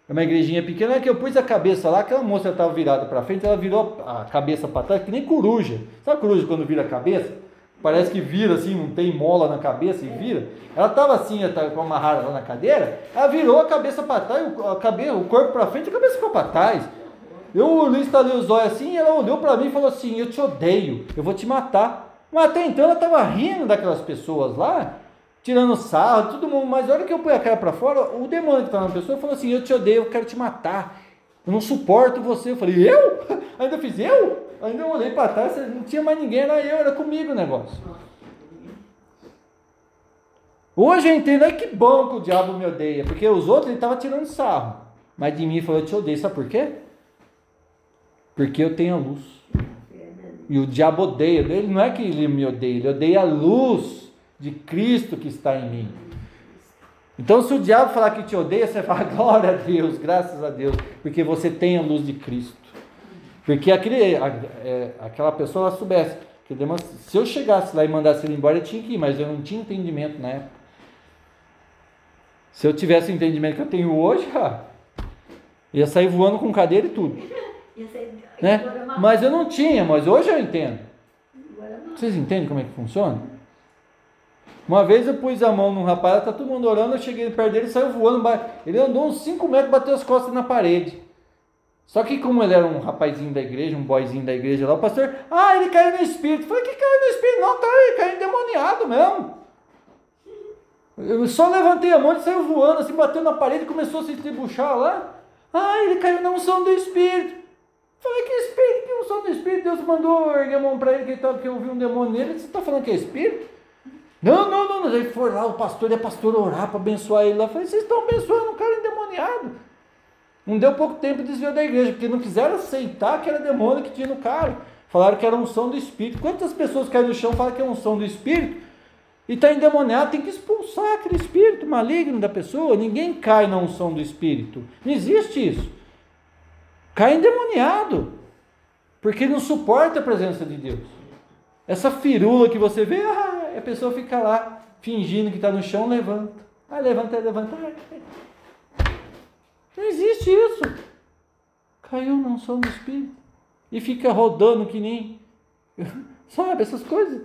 É uma igrejinha pequena que eu pus a cabeça lá, aquela moça estava virada para frente, ela virou a cabeça para trás, que nem coruja. Sabe coruja quando vira a cabeça? Parece que vira assim, não tem mola na cabeça e vira. Ela estava assim, com amarrada lá na cadeira, ela virou a cabeça para trás, a cabeça, o corpo para frente, a cabeça ficou para trás. Eu instalei os olhos assim, e ela olhou para mim e falou assim: Eu te odeio, eu vou te matar. Mas até então ela estava rindo daquelas pessoas lá, tirando sarro, todo mundo. Mas na hora que eu pus a cara para fora, o demônio que estava na pessoa falou assim: Eu te odeio, eu quero te matar. Eu não suporto você. Eu falei: Eu? Ainda fiz eu? Ainda eu olhei para trás, não tinha mais ninguém, era eu, era comigo o negócio. Hoje eu entendo, é que bom que o diabo me odeia, porque os outros ele estava tirando sarro. Mas de mim falou, eu te odeio, sabe por quê? Porque eu tenho a luz. E o diabo odeia, ele não é que ele me odeia, ele odeia a luz de Cristo que está em mim. Então, se o diabo falar que te odeia, você fala, glória a Deus, graças a Deus, porque você tem a luz de Cristo. Porque aquele, é, aquela pessoa ela soubesse que se eu chegasse lá e mandasse ele embora, eu tinha que ir, mas eu não tinha entendimento na época. Se eu tivesse o entendimento que eu tenho hoje, ah, ia sair voando com cadeira e tudo. Né? Mas eu não tinha, mas hoje eu entendo. Vocês entendem como é que funciona? Uma vez eu pus a mão num rapaz, tá todo mundo orando, eu cheguei perto dele e saiu voando. Ele andou uns 5 metros, bateu as costas na parede. Só que como ele era um rapazinho da igreja, um boyzinho da igreja lá, o pastor, ah, ele caiu no espírito. Eu falei, que caiu no espírito? Não, tá, ele caiu endemoniado mesmo. Eu só levantei a mão e saiu voando, assim, bateu na parede e começou a se tribuchar lá. Ah, ele caiu na unção do espírito. Falei, que espírito? Que unção do espírito? Deus mandou erguer a mão para ele que, tava, que eu vi um demônio nele. Você está falando que é espírito? Não, não, não. não. Ele foi lá, o pastor e a pastora orar para abençoar ele lá. Eu falei, vocês estão abençoando um cara endemoniado. Não deu pouco tempo e desviou da igreja, porque não quiseram aceitar que era demônio que tinha no cara. Falaram que era unção do espírito. Quantas pessoas caem no chão falam que é unção do espírito? E está endemoniado, tem que expulsar aquele espírito maligno da pessoa. Ninguém cai na unção do espírito. Não existe isso. Cai endemoniado. Porque não suporta a presença de Deus. Essa firula que você vê, ah, a pessoa fica lá, fingindo que está no chão, levanta. Ah, levanta, levanta. Não existe isso. Caiu na unção do espírito. E fica rodando que nem. Sabe, essas coisas.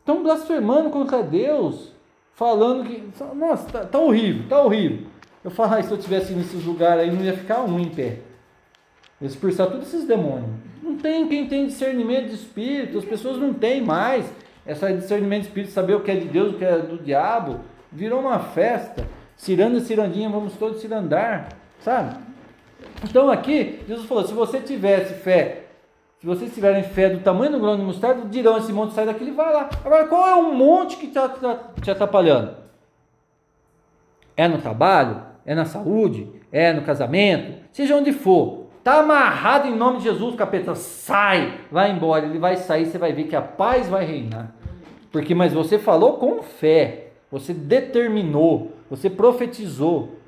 Estão blasfemando contra Deus, falando que. Nossa, tá, tá horrível, tá horrível. Eu falo, ah, se eu tivesse nesses lugares aí, não ia ficar um em pé. Expulsar todos esses demônios. Não tem quem tem discernimento de espírito, as pessoas não têm mais. Essa discernimento de espírito, saber o que é de Deus, o que é do diabo, virou uma festa. Ciranda cirandinha, vamos todos cirandar, sabe? Então aqui, Jesus falou: se você tivesse fé se vocês tiverem fé do tamanho do grão de mostarda, dirão esse monte sai daqui, ele vai lá. Agora, qual é o monte que está te atrapalhando? É no trabalho? É na saúde? É no casamento? Seja onde for. Está amarrado em nome de Jesus, capeta. Sai, vai embora. Ele vai sair, você vai ver que a paz vai reinar. Porque, mas você falou com fé. Você determinou. Você profetizou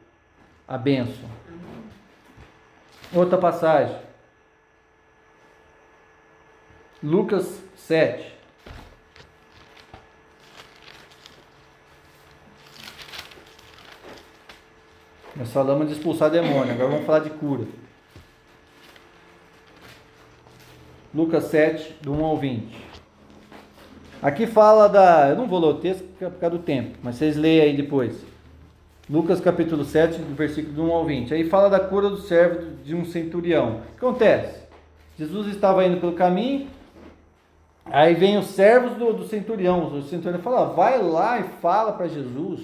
a bênção. Outra passagem. Lucas 7. Nós falamos de expulsar demônio, agora vamos falar de cura. Lucas 7, do 1 ao 20. Aqui fala da. Eu não vou ler o texto por causa do tempo, mas vocês leem aí depois. Lucas capítulo 7, do versículo do 1 ao 20. Aí fala da cura do servo de um centurião. O que acontece? Jesus estava indo pelo caminho, Aí vem os servos do, do centurião. O centurião fala: vai lá e fala para Jesus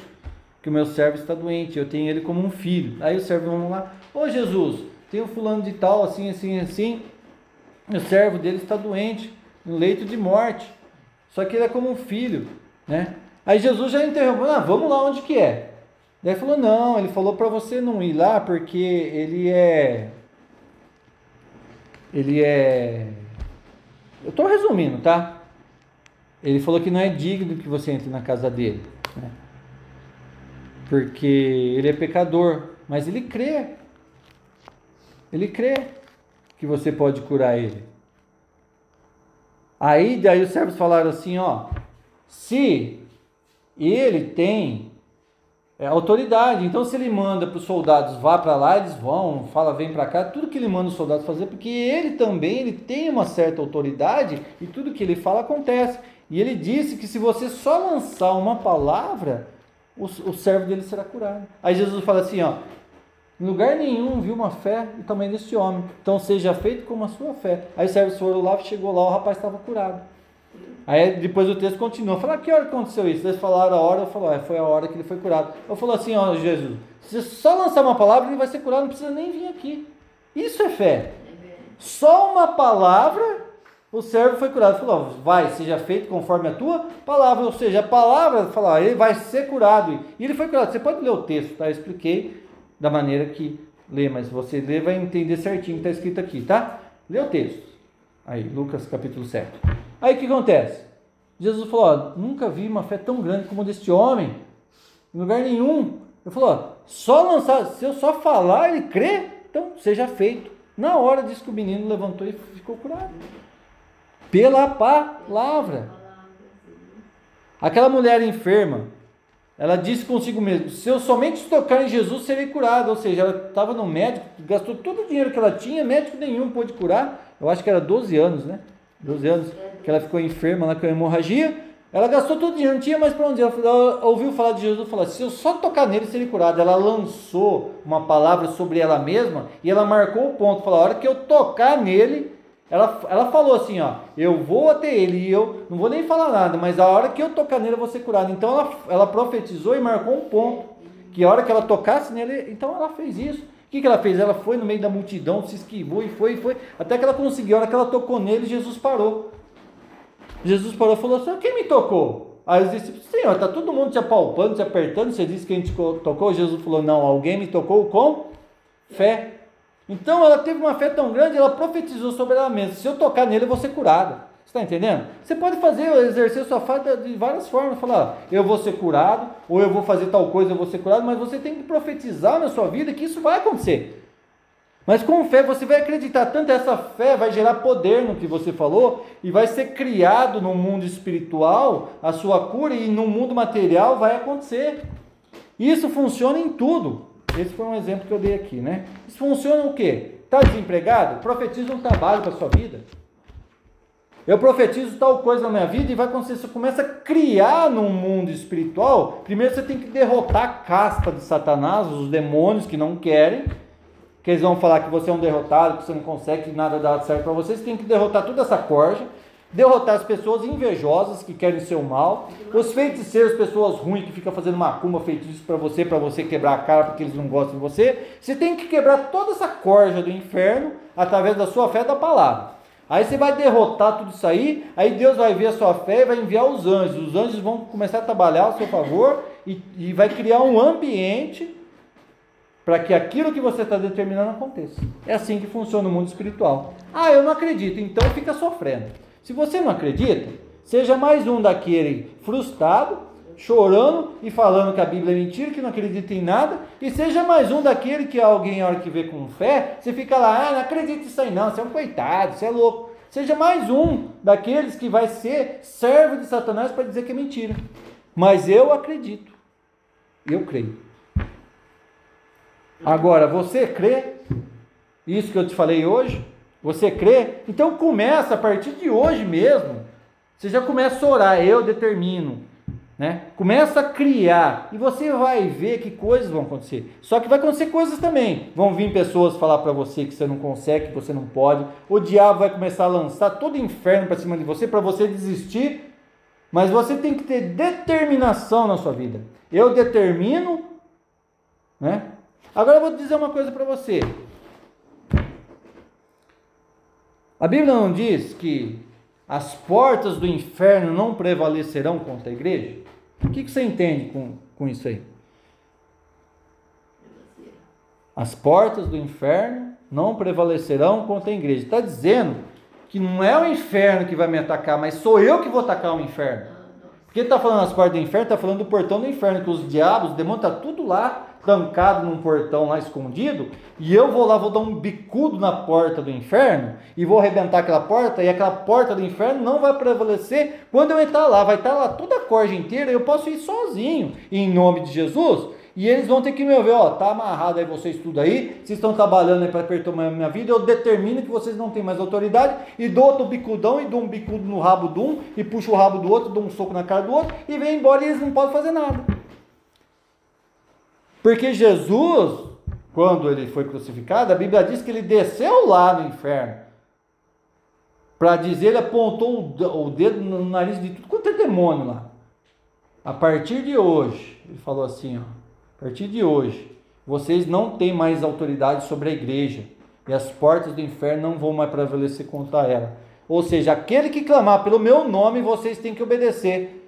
que o meu servo está doente, eu tenho ele como um filho. Aí os servos vão lá: Ô Jesus, tem um fulano de tal, assim, assim, assim. O servo dele está doente, no leito de morte. Só que ele é como um filho, né? Aí Jesus já interrompeu: ah, vamos lá onde que é. Daí falou: não, ele falou para você não ir lá porque ele é. Ele é eu estou resumindo, tá? Ele falou que não é digno que você entre na casa dele, né? porque ele é pecador, mas ele crê. Ele crê que você pode curar ele. Aí, daí os servos falaram assim, ó, se ele tem é, autoridade, então se ele manda para os soldados vá para lá, eles vão, fala vem para cá, tudo que ele manda os soldados fazer, porque ele também ele tem uma certa autoridade e tudo que ele fala acontece. E ele disse que se você só lançar uma palavra, o, o servo dele será curado. Aí Jesus fala assim, ó, em lugar nenhum viu uma fé e tamanho desse homem. Então seja feito como a sua fé. Aí os servos foram lá, chegou lá, o rapaz estava curado. Aí depois o texto continua. Fala, que hora aconteceu isso? Eles falaram a hora, eu falo, é, foi a hora que ele foi curado. Eu falo assim, ó, Jesus, se você só lançar uma palavra, ele vai ser curado, não precisa nem vir aqui. Isso é fé. Só uma palavra, o servo foi curado. Falou, vai, seja feito conforme a tua palavra. Ou seja, a palavra, fala, ele vai ser curado. E ele foi curado. Você pode ler o texto, tá? Eu expliquei da maneira que lê, mas você lê vai entender certinho o que está escrito aqui, tá? Lê o texto. Aí, Lucas capítulo 7. Aí o que acontece? Jesus falou: ó, nunca vi uma fé tão grande como deste homem, em lugar nenhum. Ele falou: ó, só lançar, se eu só falar, ele crê, então seja feito. Na hora disso que o menino levantou e ficou curado. Pela palavra. Aquela mulher enferma, ela disse consigo mesma: se eu somente tocar em Jesus, serei curado. Ou seja, ela estava no médico, gastou todo o dinheiro que ela tinha, médico nenhum pôde curar. Eu acho que era 12 anos, né? 12 anos que ela ficou enferma lá com hemorragia. Ela gastou todo o dinheiro, não tinha mais para onde. Ela, ela ouviu falar de Jesus e falou: se eu só tocar nele, serei curado. Ela lançou uma palavra sobre ela mesma e ela marcou o ponto: falou: a hora que eu tocar nele, ela, ela falou assim, ó, eu vou até ele e eu não vou nem falar nada, mas a hora que eu tocar nele eu vou ser curado. Então ela, ela profetizou e marcou um ponto, que a hora que ela tocasse nele, então ela fez isso. O que, que ela fez? Ela foi no meio da multidão, se esquivou e foi e foi, até que ela conseguiu. A hora que ela tocou nele, Jesus parou. Jesus parou e falou assim, quem me tocou? Aí os discípulos, Senhor, está todo mundo te apalpando, te apertando, você disse que a gente tocou? Jesus falou, não, alguém me tocou com fé. Então ela teve uma fé tão grande, ela profetizou sobre ela mesma: se eu tocar nele, eu vou ser curada. Você está entendendo? Você pode fazer, exercer sua fé de várias formas. Falar, eu vou ser curado, ou eu vou fazer tal coisa, eu vou ser curado, mas você tem que profetizar na sua vida que isso vai acontecer. Mas com fé você vai acreditar tanto, essa fé vai gerar poder no que você falou, e vai ser criado no mundo espiritual a sua cura, e no mundo material vai acontecer. Isso funciona em tudo. Esse foi um exemplo que eu dei aqui, né? Isso funciona o quê? Está desempregado? Profetiza um trabalho para sua vida. Eu profetizo tal coisa na minha vida e vai acontecer. Você começa a criar no mundo espiritual. Primeiro você tem que derrotar a casta de Satanás, os demônios que não querem. Que eles vão falar que você é um derrotado, que você não consegue, que nada dá certo para você. Você tem que derrotar toda essa corja derrotar as pessoas invejosas que querem seu mal, os feiticeiros, pessoas ruins que ficam fazendo macumba, feitiço para você, para você quebrar a cara porque eles não gostam de você. Você tem que quebrar toda essa corja do inferno através da sua fé da palavra. Aí você vai derrotar tudo isso aí, aí Deus vai ver a sua fé e vai enviar os anjos. Os anjos vão começar a trabalhar a seu favor e, e vai criar um ambiente para que aquilo que você está determinando aconteça. É assim que funciona o mundo espiritual. Ah, eu não acredito, então fica sofrendo. Se você não acredita, seja mais um daquele frustrado, chorando e falando que a Bíblia é mentira, que não acredita em nada, e seja mais um daquele que alguém, a hora que vê com fé, você fica lá, ah, não acredito nisso aí não, você é um coitado, você é louco. Seja mais um daqueles que vai ser servo de Satanás para dizer que é mentira. Mas eu acredito. Eu creio. Agora, você crê? Isso que eu te falei hoje? Você crê? Então começa a partir de hoje mesmo. Você já começa a orar, eu determino. Né? Começa a criar e você vai ver que coisas vão acontecer. Só que vai acontecer coisas também. Vão vir pessoas falar para você que você não consegue, que você não pode. O diabo vai começar a lançar todo inferno para cima de você para você desistir. Mas você tem que ter determinação na sua vida. Eu determino, né? Agora eu vou dizer uma coisa para você. A Bíblia não diz que as portas do inferno não prevalecerão contra a igreja? O que, você entende com, com isso aí? As portas do inferno não prevalecerão contra a igreja. Está dizendo que não é o inferno que vai me atacar, mas sou eu que vou atacar o inferno. Porque está falando as portas do inferno, está falando do portão do inferno, que os diabos, os demônios, está tudo lá trancado num portão lá escondido, e eu vou lá, vou dar um bicudo na porta do inferno, e vou arrebentar aquela porta, e aquela porta do inferno não vai prevalecer quando eu entrar lá, vai estar lá toda a corda inteira, eu posso ir sozinho, em nome de Jesus, e eles vão ter que me ver, ó, tá amarrado aí vocês tudo aí, vocês estão trabalhando aí para perturbar a minha vida, eu determino que vocês não têm mais autoridade, e dou outro bicudão, e dou um bicudo no rabo de um, e puxo o rabo do outro, dou um soco na cara do outro, e vem embora e eles não podem fazer nada. Porque Jesus, quando ele foi crucificado, a Bíblia diz que ele desceu lá no inferno. Para dizer, ele apontou o dedo no nariz de tudo quanto é demônio lá. A partir de hoje, ele falou assim: ó, a partir de hoje, vocês não têm mais autoridade sobre a igreja, e as portas do inferno não vão mais prevalecer contra ela. Ou seja, aquele que clamar pelo meu nome, vocês têm que obedecer.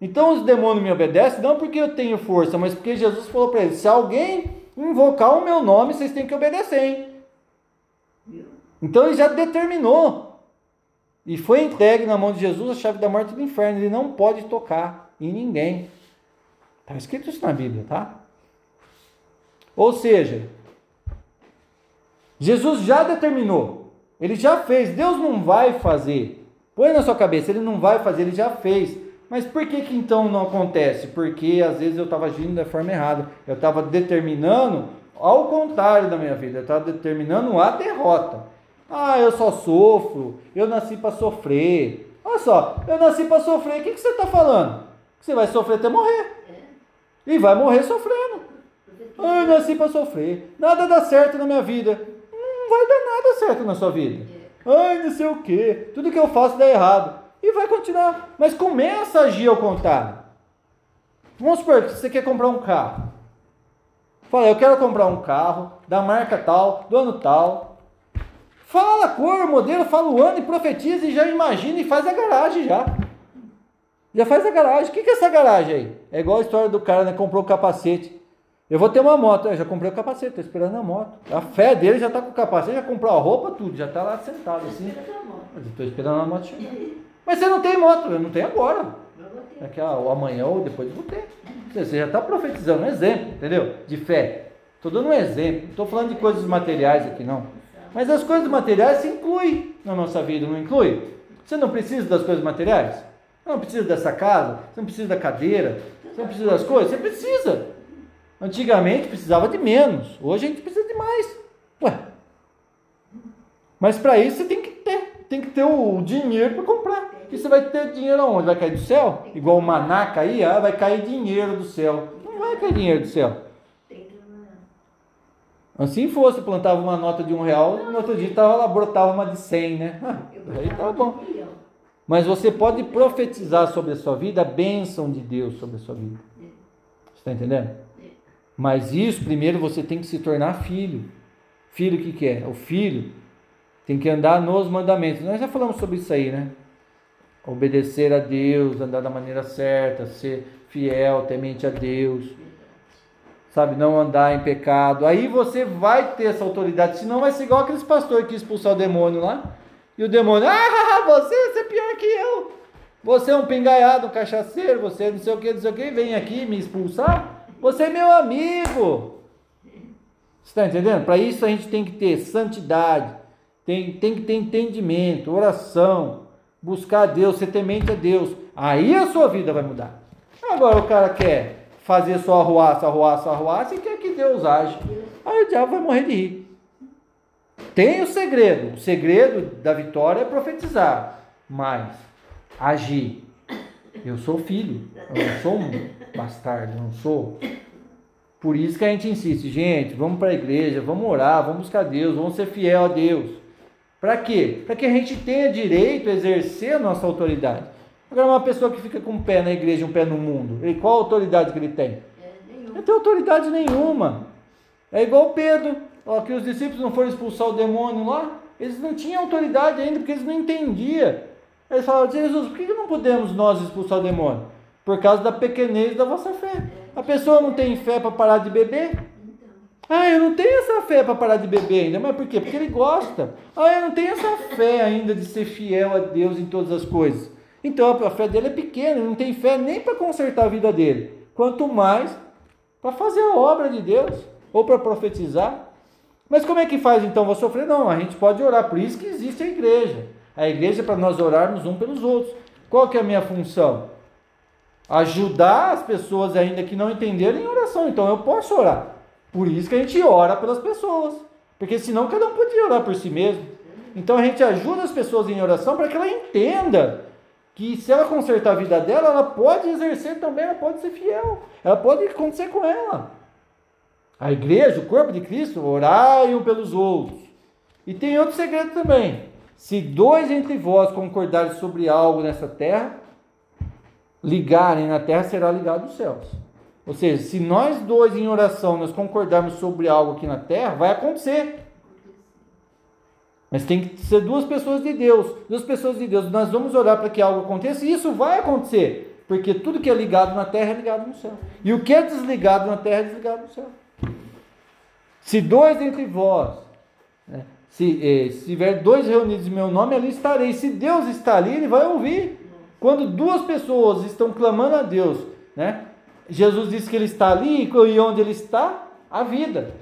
Então os demônios me obedecem não porque eu tenho força, mas porque Jesus falou para eles: se alguém invocar o meu nome, vocês têm que obedecer. Hein? Então ele já determinou. E foi entregue na mão de Jesus a chave da morte do inferno. Ele não pode tocar em ninguém. Está escrito isso na Bíblia, tá? Ou seja, Jesus já determinou. Ele já fez. Deus não vai fazer. Põe na sua cabeça, ele não vai fazer, ele já fez. Mas por que, que então não acontece? Porque às vezes eu estava agindo da forma errada. Eu estava determinando ao contrário da minha vida. Eu estava determinando a derrota. Ah, eu só sofro. Eu nasci para sofrer. Olha só, eu nasci para sofrer. O que, que você está falando? Você vai sofrer até morrer. E vai morrer sofrendo. Ah, eu nasci para sofrer. Nada dá certo na minha vida. Não vai dar nada certo na sua vida. Ai, não sei o que. Tudo que eu faço dá errado. E vai continuar. Mas começa a agir ao contrário. Vamos supor que você quer comprar um carro. Fala, eu quero comprar um carro da marca tal, do ano tal. Fala a cor, o modelo, fala o ano e profetiza e já imagina e faz a garagem já. Já faz a garagem. O que é essa garagem aí? É igual a história do cara, né? Comprou o capacete. Eu vou ter uma moto. Eu já comprei o capacete, estou esperando a moto. A fé dele já está com o capacete, já comprou a roupa, tudo. Já está lá sentado assim. Estou esperando a moto chegar. Mas você não tem moto, eu não tenho agora. Daqui a, amanhã ou depois eu vou ter. Você já está profetizando um exemplo, entendeu? De fé. Estou dando um exemplo. Não estou falando de coisas materiais aqui, não. Mas as coisas materiais se incluem na nossa vida, não inclui? Você não precisa das coisas materiais? Você não precisa dessa casa? Você não precisa da cadeira? Você não precisa das coisas? Você precisa. Antigamente precisava de menos. Hoje a gente precisa de mais. Ué. Mas para isso você tem que ter. Tem que ter o dinheiro para comprar. E você vai ter dinheiro aonde? Vai cair do céu? Igual o maná cair, ah, vai cair dinheiro do céu. Não vai cair dinheiro do céu. Assim fosse, plantava uma nota de um real, no outro dia tava lá, brotava uma de cem, né? Ah, aí tá bom. Mas você pode profetizar sobre a sua vida a bênção de Deus sobre a sua vida. Você está entendendo? Mas isso, primeiro, você tem que se tornar filho. Filho o que, que é? O filho tem que andar nos mandamentos. Nós já falamos sobre isso aí, né? Obedecer a Deus, andar da maneira certa, ser fiel, temente a Deus. Sabe, não andar em pecado. Aí você vai ter essa autoridade, senão vai ser igual aqueles pastores que expulsar o demônio lá. E o demônio, ah, você, você é pior que eu. Você é um pingaiado, um cachaceiro, você é não sei o que, não sei o que, vem aqui me expulsar. Você é meu amigo. Você está entendendo? Para isso a gente tem que ter santidade, tem, tem que ter entendimento, oração, buscar a Deus, ser temente a Deus. Aí a sua vida vai mudar. Agora o cara quer fazer só arruaça, arruaça, arruaça e quer que Deus age. Aí o diabo vai morrer de rir. Tem o segredo. O segredo da vitória é profetizar, mas agir. Eu sou filho, eu não sou um bastardo, não sou. Por isso que a gente insiste, gente, vamos para a igreja, vamos orar, vamos buscar Deus, vamos ser fiel a Deus. Para quê? Para que a gente tenha direito a exercer a nossa autoridade. Agora, uma pessoa que fica com um pé na igreja e um pé no mundo, e qual a autoridade que ele tem? É, não tem autoridade nenhuma. É igual Pedro, ó, que os discípulos não foram expulsar o demônio lá, eles não tinham autoridade ainda, porque eles não entendiam. Eles falaram, Jesus, por que não podemos nós expulsar o demônio? Por causa da pequenez da vossa fé. A pessoa não tem fé para parar de beber? Ah, eu não tenho essa fé para parar de beber ainda. Mas por quê? Porque ele gosta. Ah, eu não tenho essa fé ainda de ser fiel a Deus em todas as coisas. Então a fé dele é pequena, ele não tem fé nem para consertar a vida dele. Quanto mais para fazer a obra de Deus ou para profetizar. Mas como é que faz então? Vou sofrer? Não, a gente pode orar. Por isso que existe a igreja. A igreja é para nós orarmos um pelos outros. Qual que é a minha função? Ajudar as pessoas ainda que não entenderam em oração. Então eu posso orar. Por isso que a gente ora pelas pessoas. Porque senão cada um podia orar por si mesmo. Então a gente ajuda as pessoas em oração para que ela entenda que se ela consertar a vida dela, ela pode exercer também, ela pode ser fiel. Ela pode acontecer com ela. A igreja, o corpo de Cristo, orai um pelos outros. E tem outro segredo também. Se dois entre vós concordarem sobre algo nessa terra, ligarem na terra, será ligado nos céus. Ou seja, se nós dois em oração nós concordarmos sobre algo aqui na terra, vai acontecer. Mas tem que ser duas pessoas de Deus. Duas pessoas de Deus. Nós vamos orar para que algo aconteça e isso vai acontecer. Porque tudo que é ligado na terra é ligado no céu. E o que é desligado na terra é desligado no céu. Se dois entre vós, né, se, eh, se tiver dois reunidos em meu nome, ali estarei. Se Deus está ali, ele vai ouvir. Quando duas pessoas estão clamando a Deus, né? Jesus disse que ele está ali e onde ele está? A vida.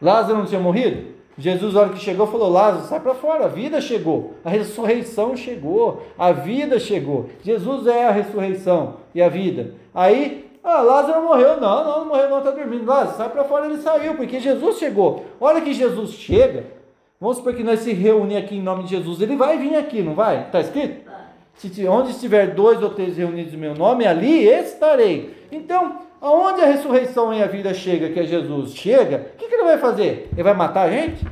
Lázaro não tinha morrido? Jesus, na hora que chegou, falou: Lázaro, sai para fora, a vida chegou, a ressurreição chegou, a vida chegou. Jesus é a ressurreição e a vida. Aí, ah, Lázaro morreu. Não, não, não morreu, não, está dormindo. Lázaro, sai para fora, ele saiu, porque Jesus chegou. Olha que Jesus chega, vamos supor que nós se reunir aqui em nome de Jesus, ele vai vir aqui, não vai? Está escrito? Se, onde estiver dois ou três reunidos em meu nome, ali estarei. Então, aonde a ressurreição e a vida chega, que é Jesus, chega, o que, que ele vai fazer? Ele vai matar a gente?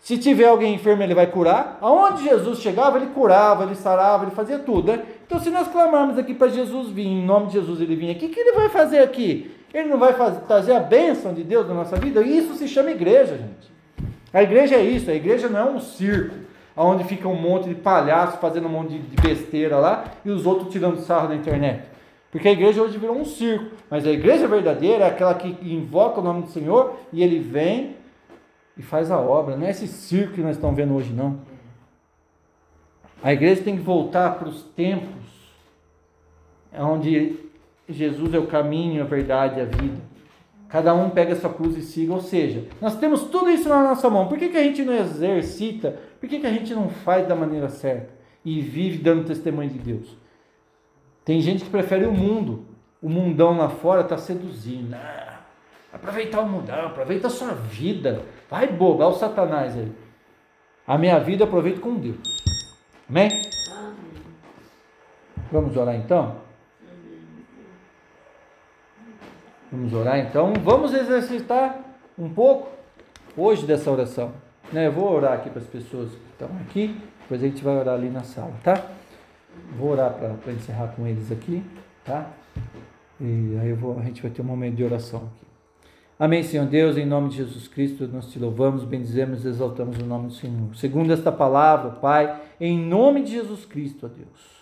Se tiver alguém enfermo, ele vai curar. Aonde Jesus chegava, ele curava, ele sarava, ele fazia tudo. Né? Então, se nós clamarmos aqui para Jesus vir, em nome de Jesus ele vir aqui, o que ele vai fazer aqui? Ele não vai fazer, trazer a bênção de Deus na nossa vida? Isso se chama igreja, gente. A igreja é isso, a igreja não é um circo, onde fica um monte de palhaços fazendo um monte de besteira lá e os outros tirando sarro na internet. Porque a igreja hoje virou um circo, mas a igreja verdadeira é aquela que invoca o nome do Senhor e ele vem e faz a obra. Não é esse circo que nós estamos vendo hoje, não. A igreja tem que voltar para os tempos onde Jesus é o caminho, a verdade e a vida. Cada um pega a sua cruz e siga. Ou seja, nós temos tudo isso na nossa mão. Por que, que a gente não exercita? Por que, que a gente não faz da maneira certa? E vive dando testemunho de Deus? Tem gente que prefere o mundo. O mundão lá fora está seduzindo. Ah, aproveitar o mundão, aproveita a sua vida. Vai boba, olha o Satanás aí. A minha vida eu aproveito com Deus. Amém? Vamos orar então? Vamos orar então. Vamos exercitar um pouco hoje dessa oração. Né? Eu vou orar aqui para as pessoas que estão aqui. Depois a gente vai orar ali na sala, tá? Vou orar para encerrar com eles aqui, tá? E aí vou, a gente vai ter um momento de oração aqui. Amém, Senhor Deus, em nome de Jesus Cristo, nós te louvamos, bendizemos e exaltamos o nome do Senhor. Segundo esta palavra, Pai, em nome de Jesus Cristo, ó Deus.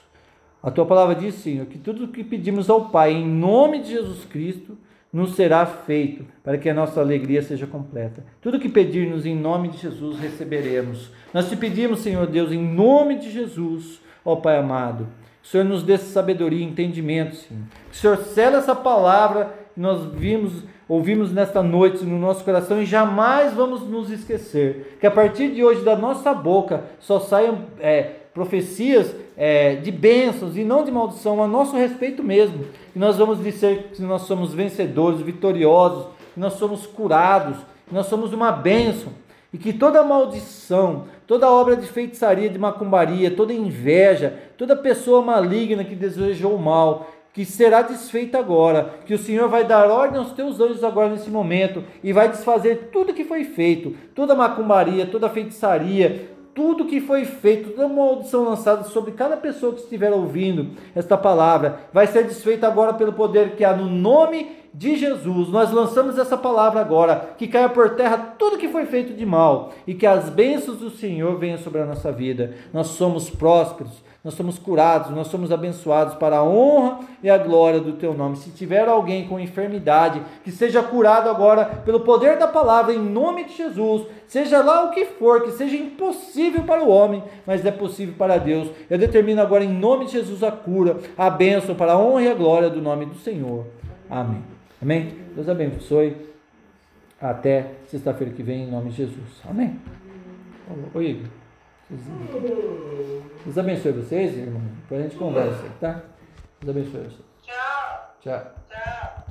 A tua palavra diz, Senhor, que tudo o que pedimos ao Pai, em nome de Jesus Cristo, nos será feito, para que a nossa alegria seja completa. Tudo que pedirmos em nome de Jesus, receberemos. Nós te pedimos, Senhor Deus, em nome de Jesus, ó Pai amado. Que o Senhor nos dê sabedoria e entendimento, Senhor. Que o Senhor cele essa palavra que nós vimos, ouvimos nesta noite no nosso coração e jamais vamos nos esquecer. Que a partir de hoje, da nossa boca, só saiam é, profecias é, de bênçãos e não de maldição, a nosso respeito mesmo. Que nós vamos dizer que nós somos vencedores, vitoriosos, que nós somos curados, que nós somos uma bênção. E que toda maldição, toda obra de feitiçaria, de macumbaria, toda inveja, toda pessoa maligna que desejou o mal, que será desfeita agora, que o Senhor vai dar ordem aos teus anjos agora nesse momento e vai desfazer tudo que foi feito, toda macumbaria, toda feitiçaria, tudo que foi feito, toda maldição lançada sobre cada pessoa que estiver ouvindo esta palavra, vai ser desfeita agora pelo poder que há no nome de Jesus. Nós lançamos essa palavra agora, que caia por terra tudo que foi feito de mal e que as bênçãos do Senhor venham sobre a nossa vida. Nós somos prósperos, nós somos curados, nós somos abençoados para a honra e a glória do teu nome. Se tiver alguém com enfermidade, que seja curado agora pelo poder da palavra, em nome de Jesus, seja lá o que for, que seja impossível para o homem, mas é possível para Deus. Eu determino agora em nome de Jesus a cura, a bênção para a honra e a glória do nome do Senhor. Amém. Amém? Deus abençoe. Até sexta-feira que vem, em nome de Jesus. Amém. Oi, Igor. Deus abençoe vocês, irmão. Depois a gente conversa, tá? Deus abençoe vocês. Tchau. Tchau. Tchau.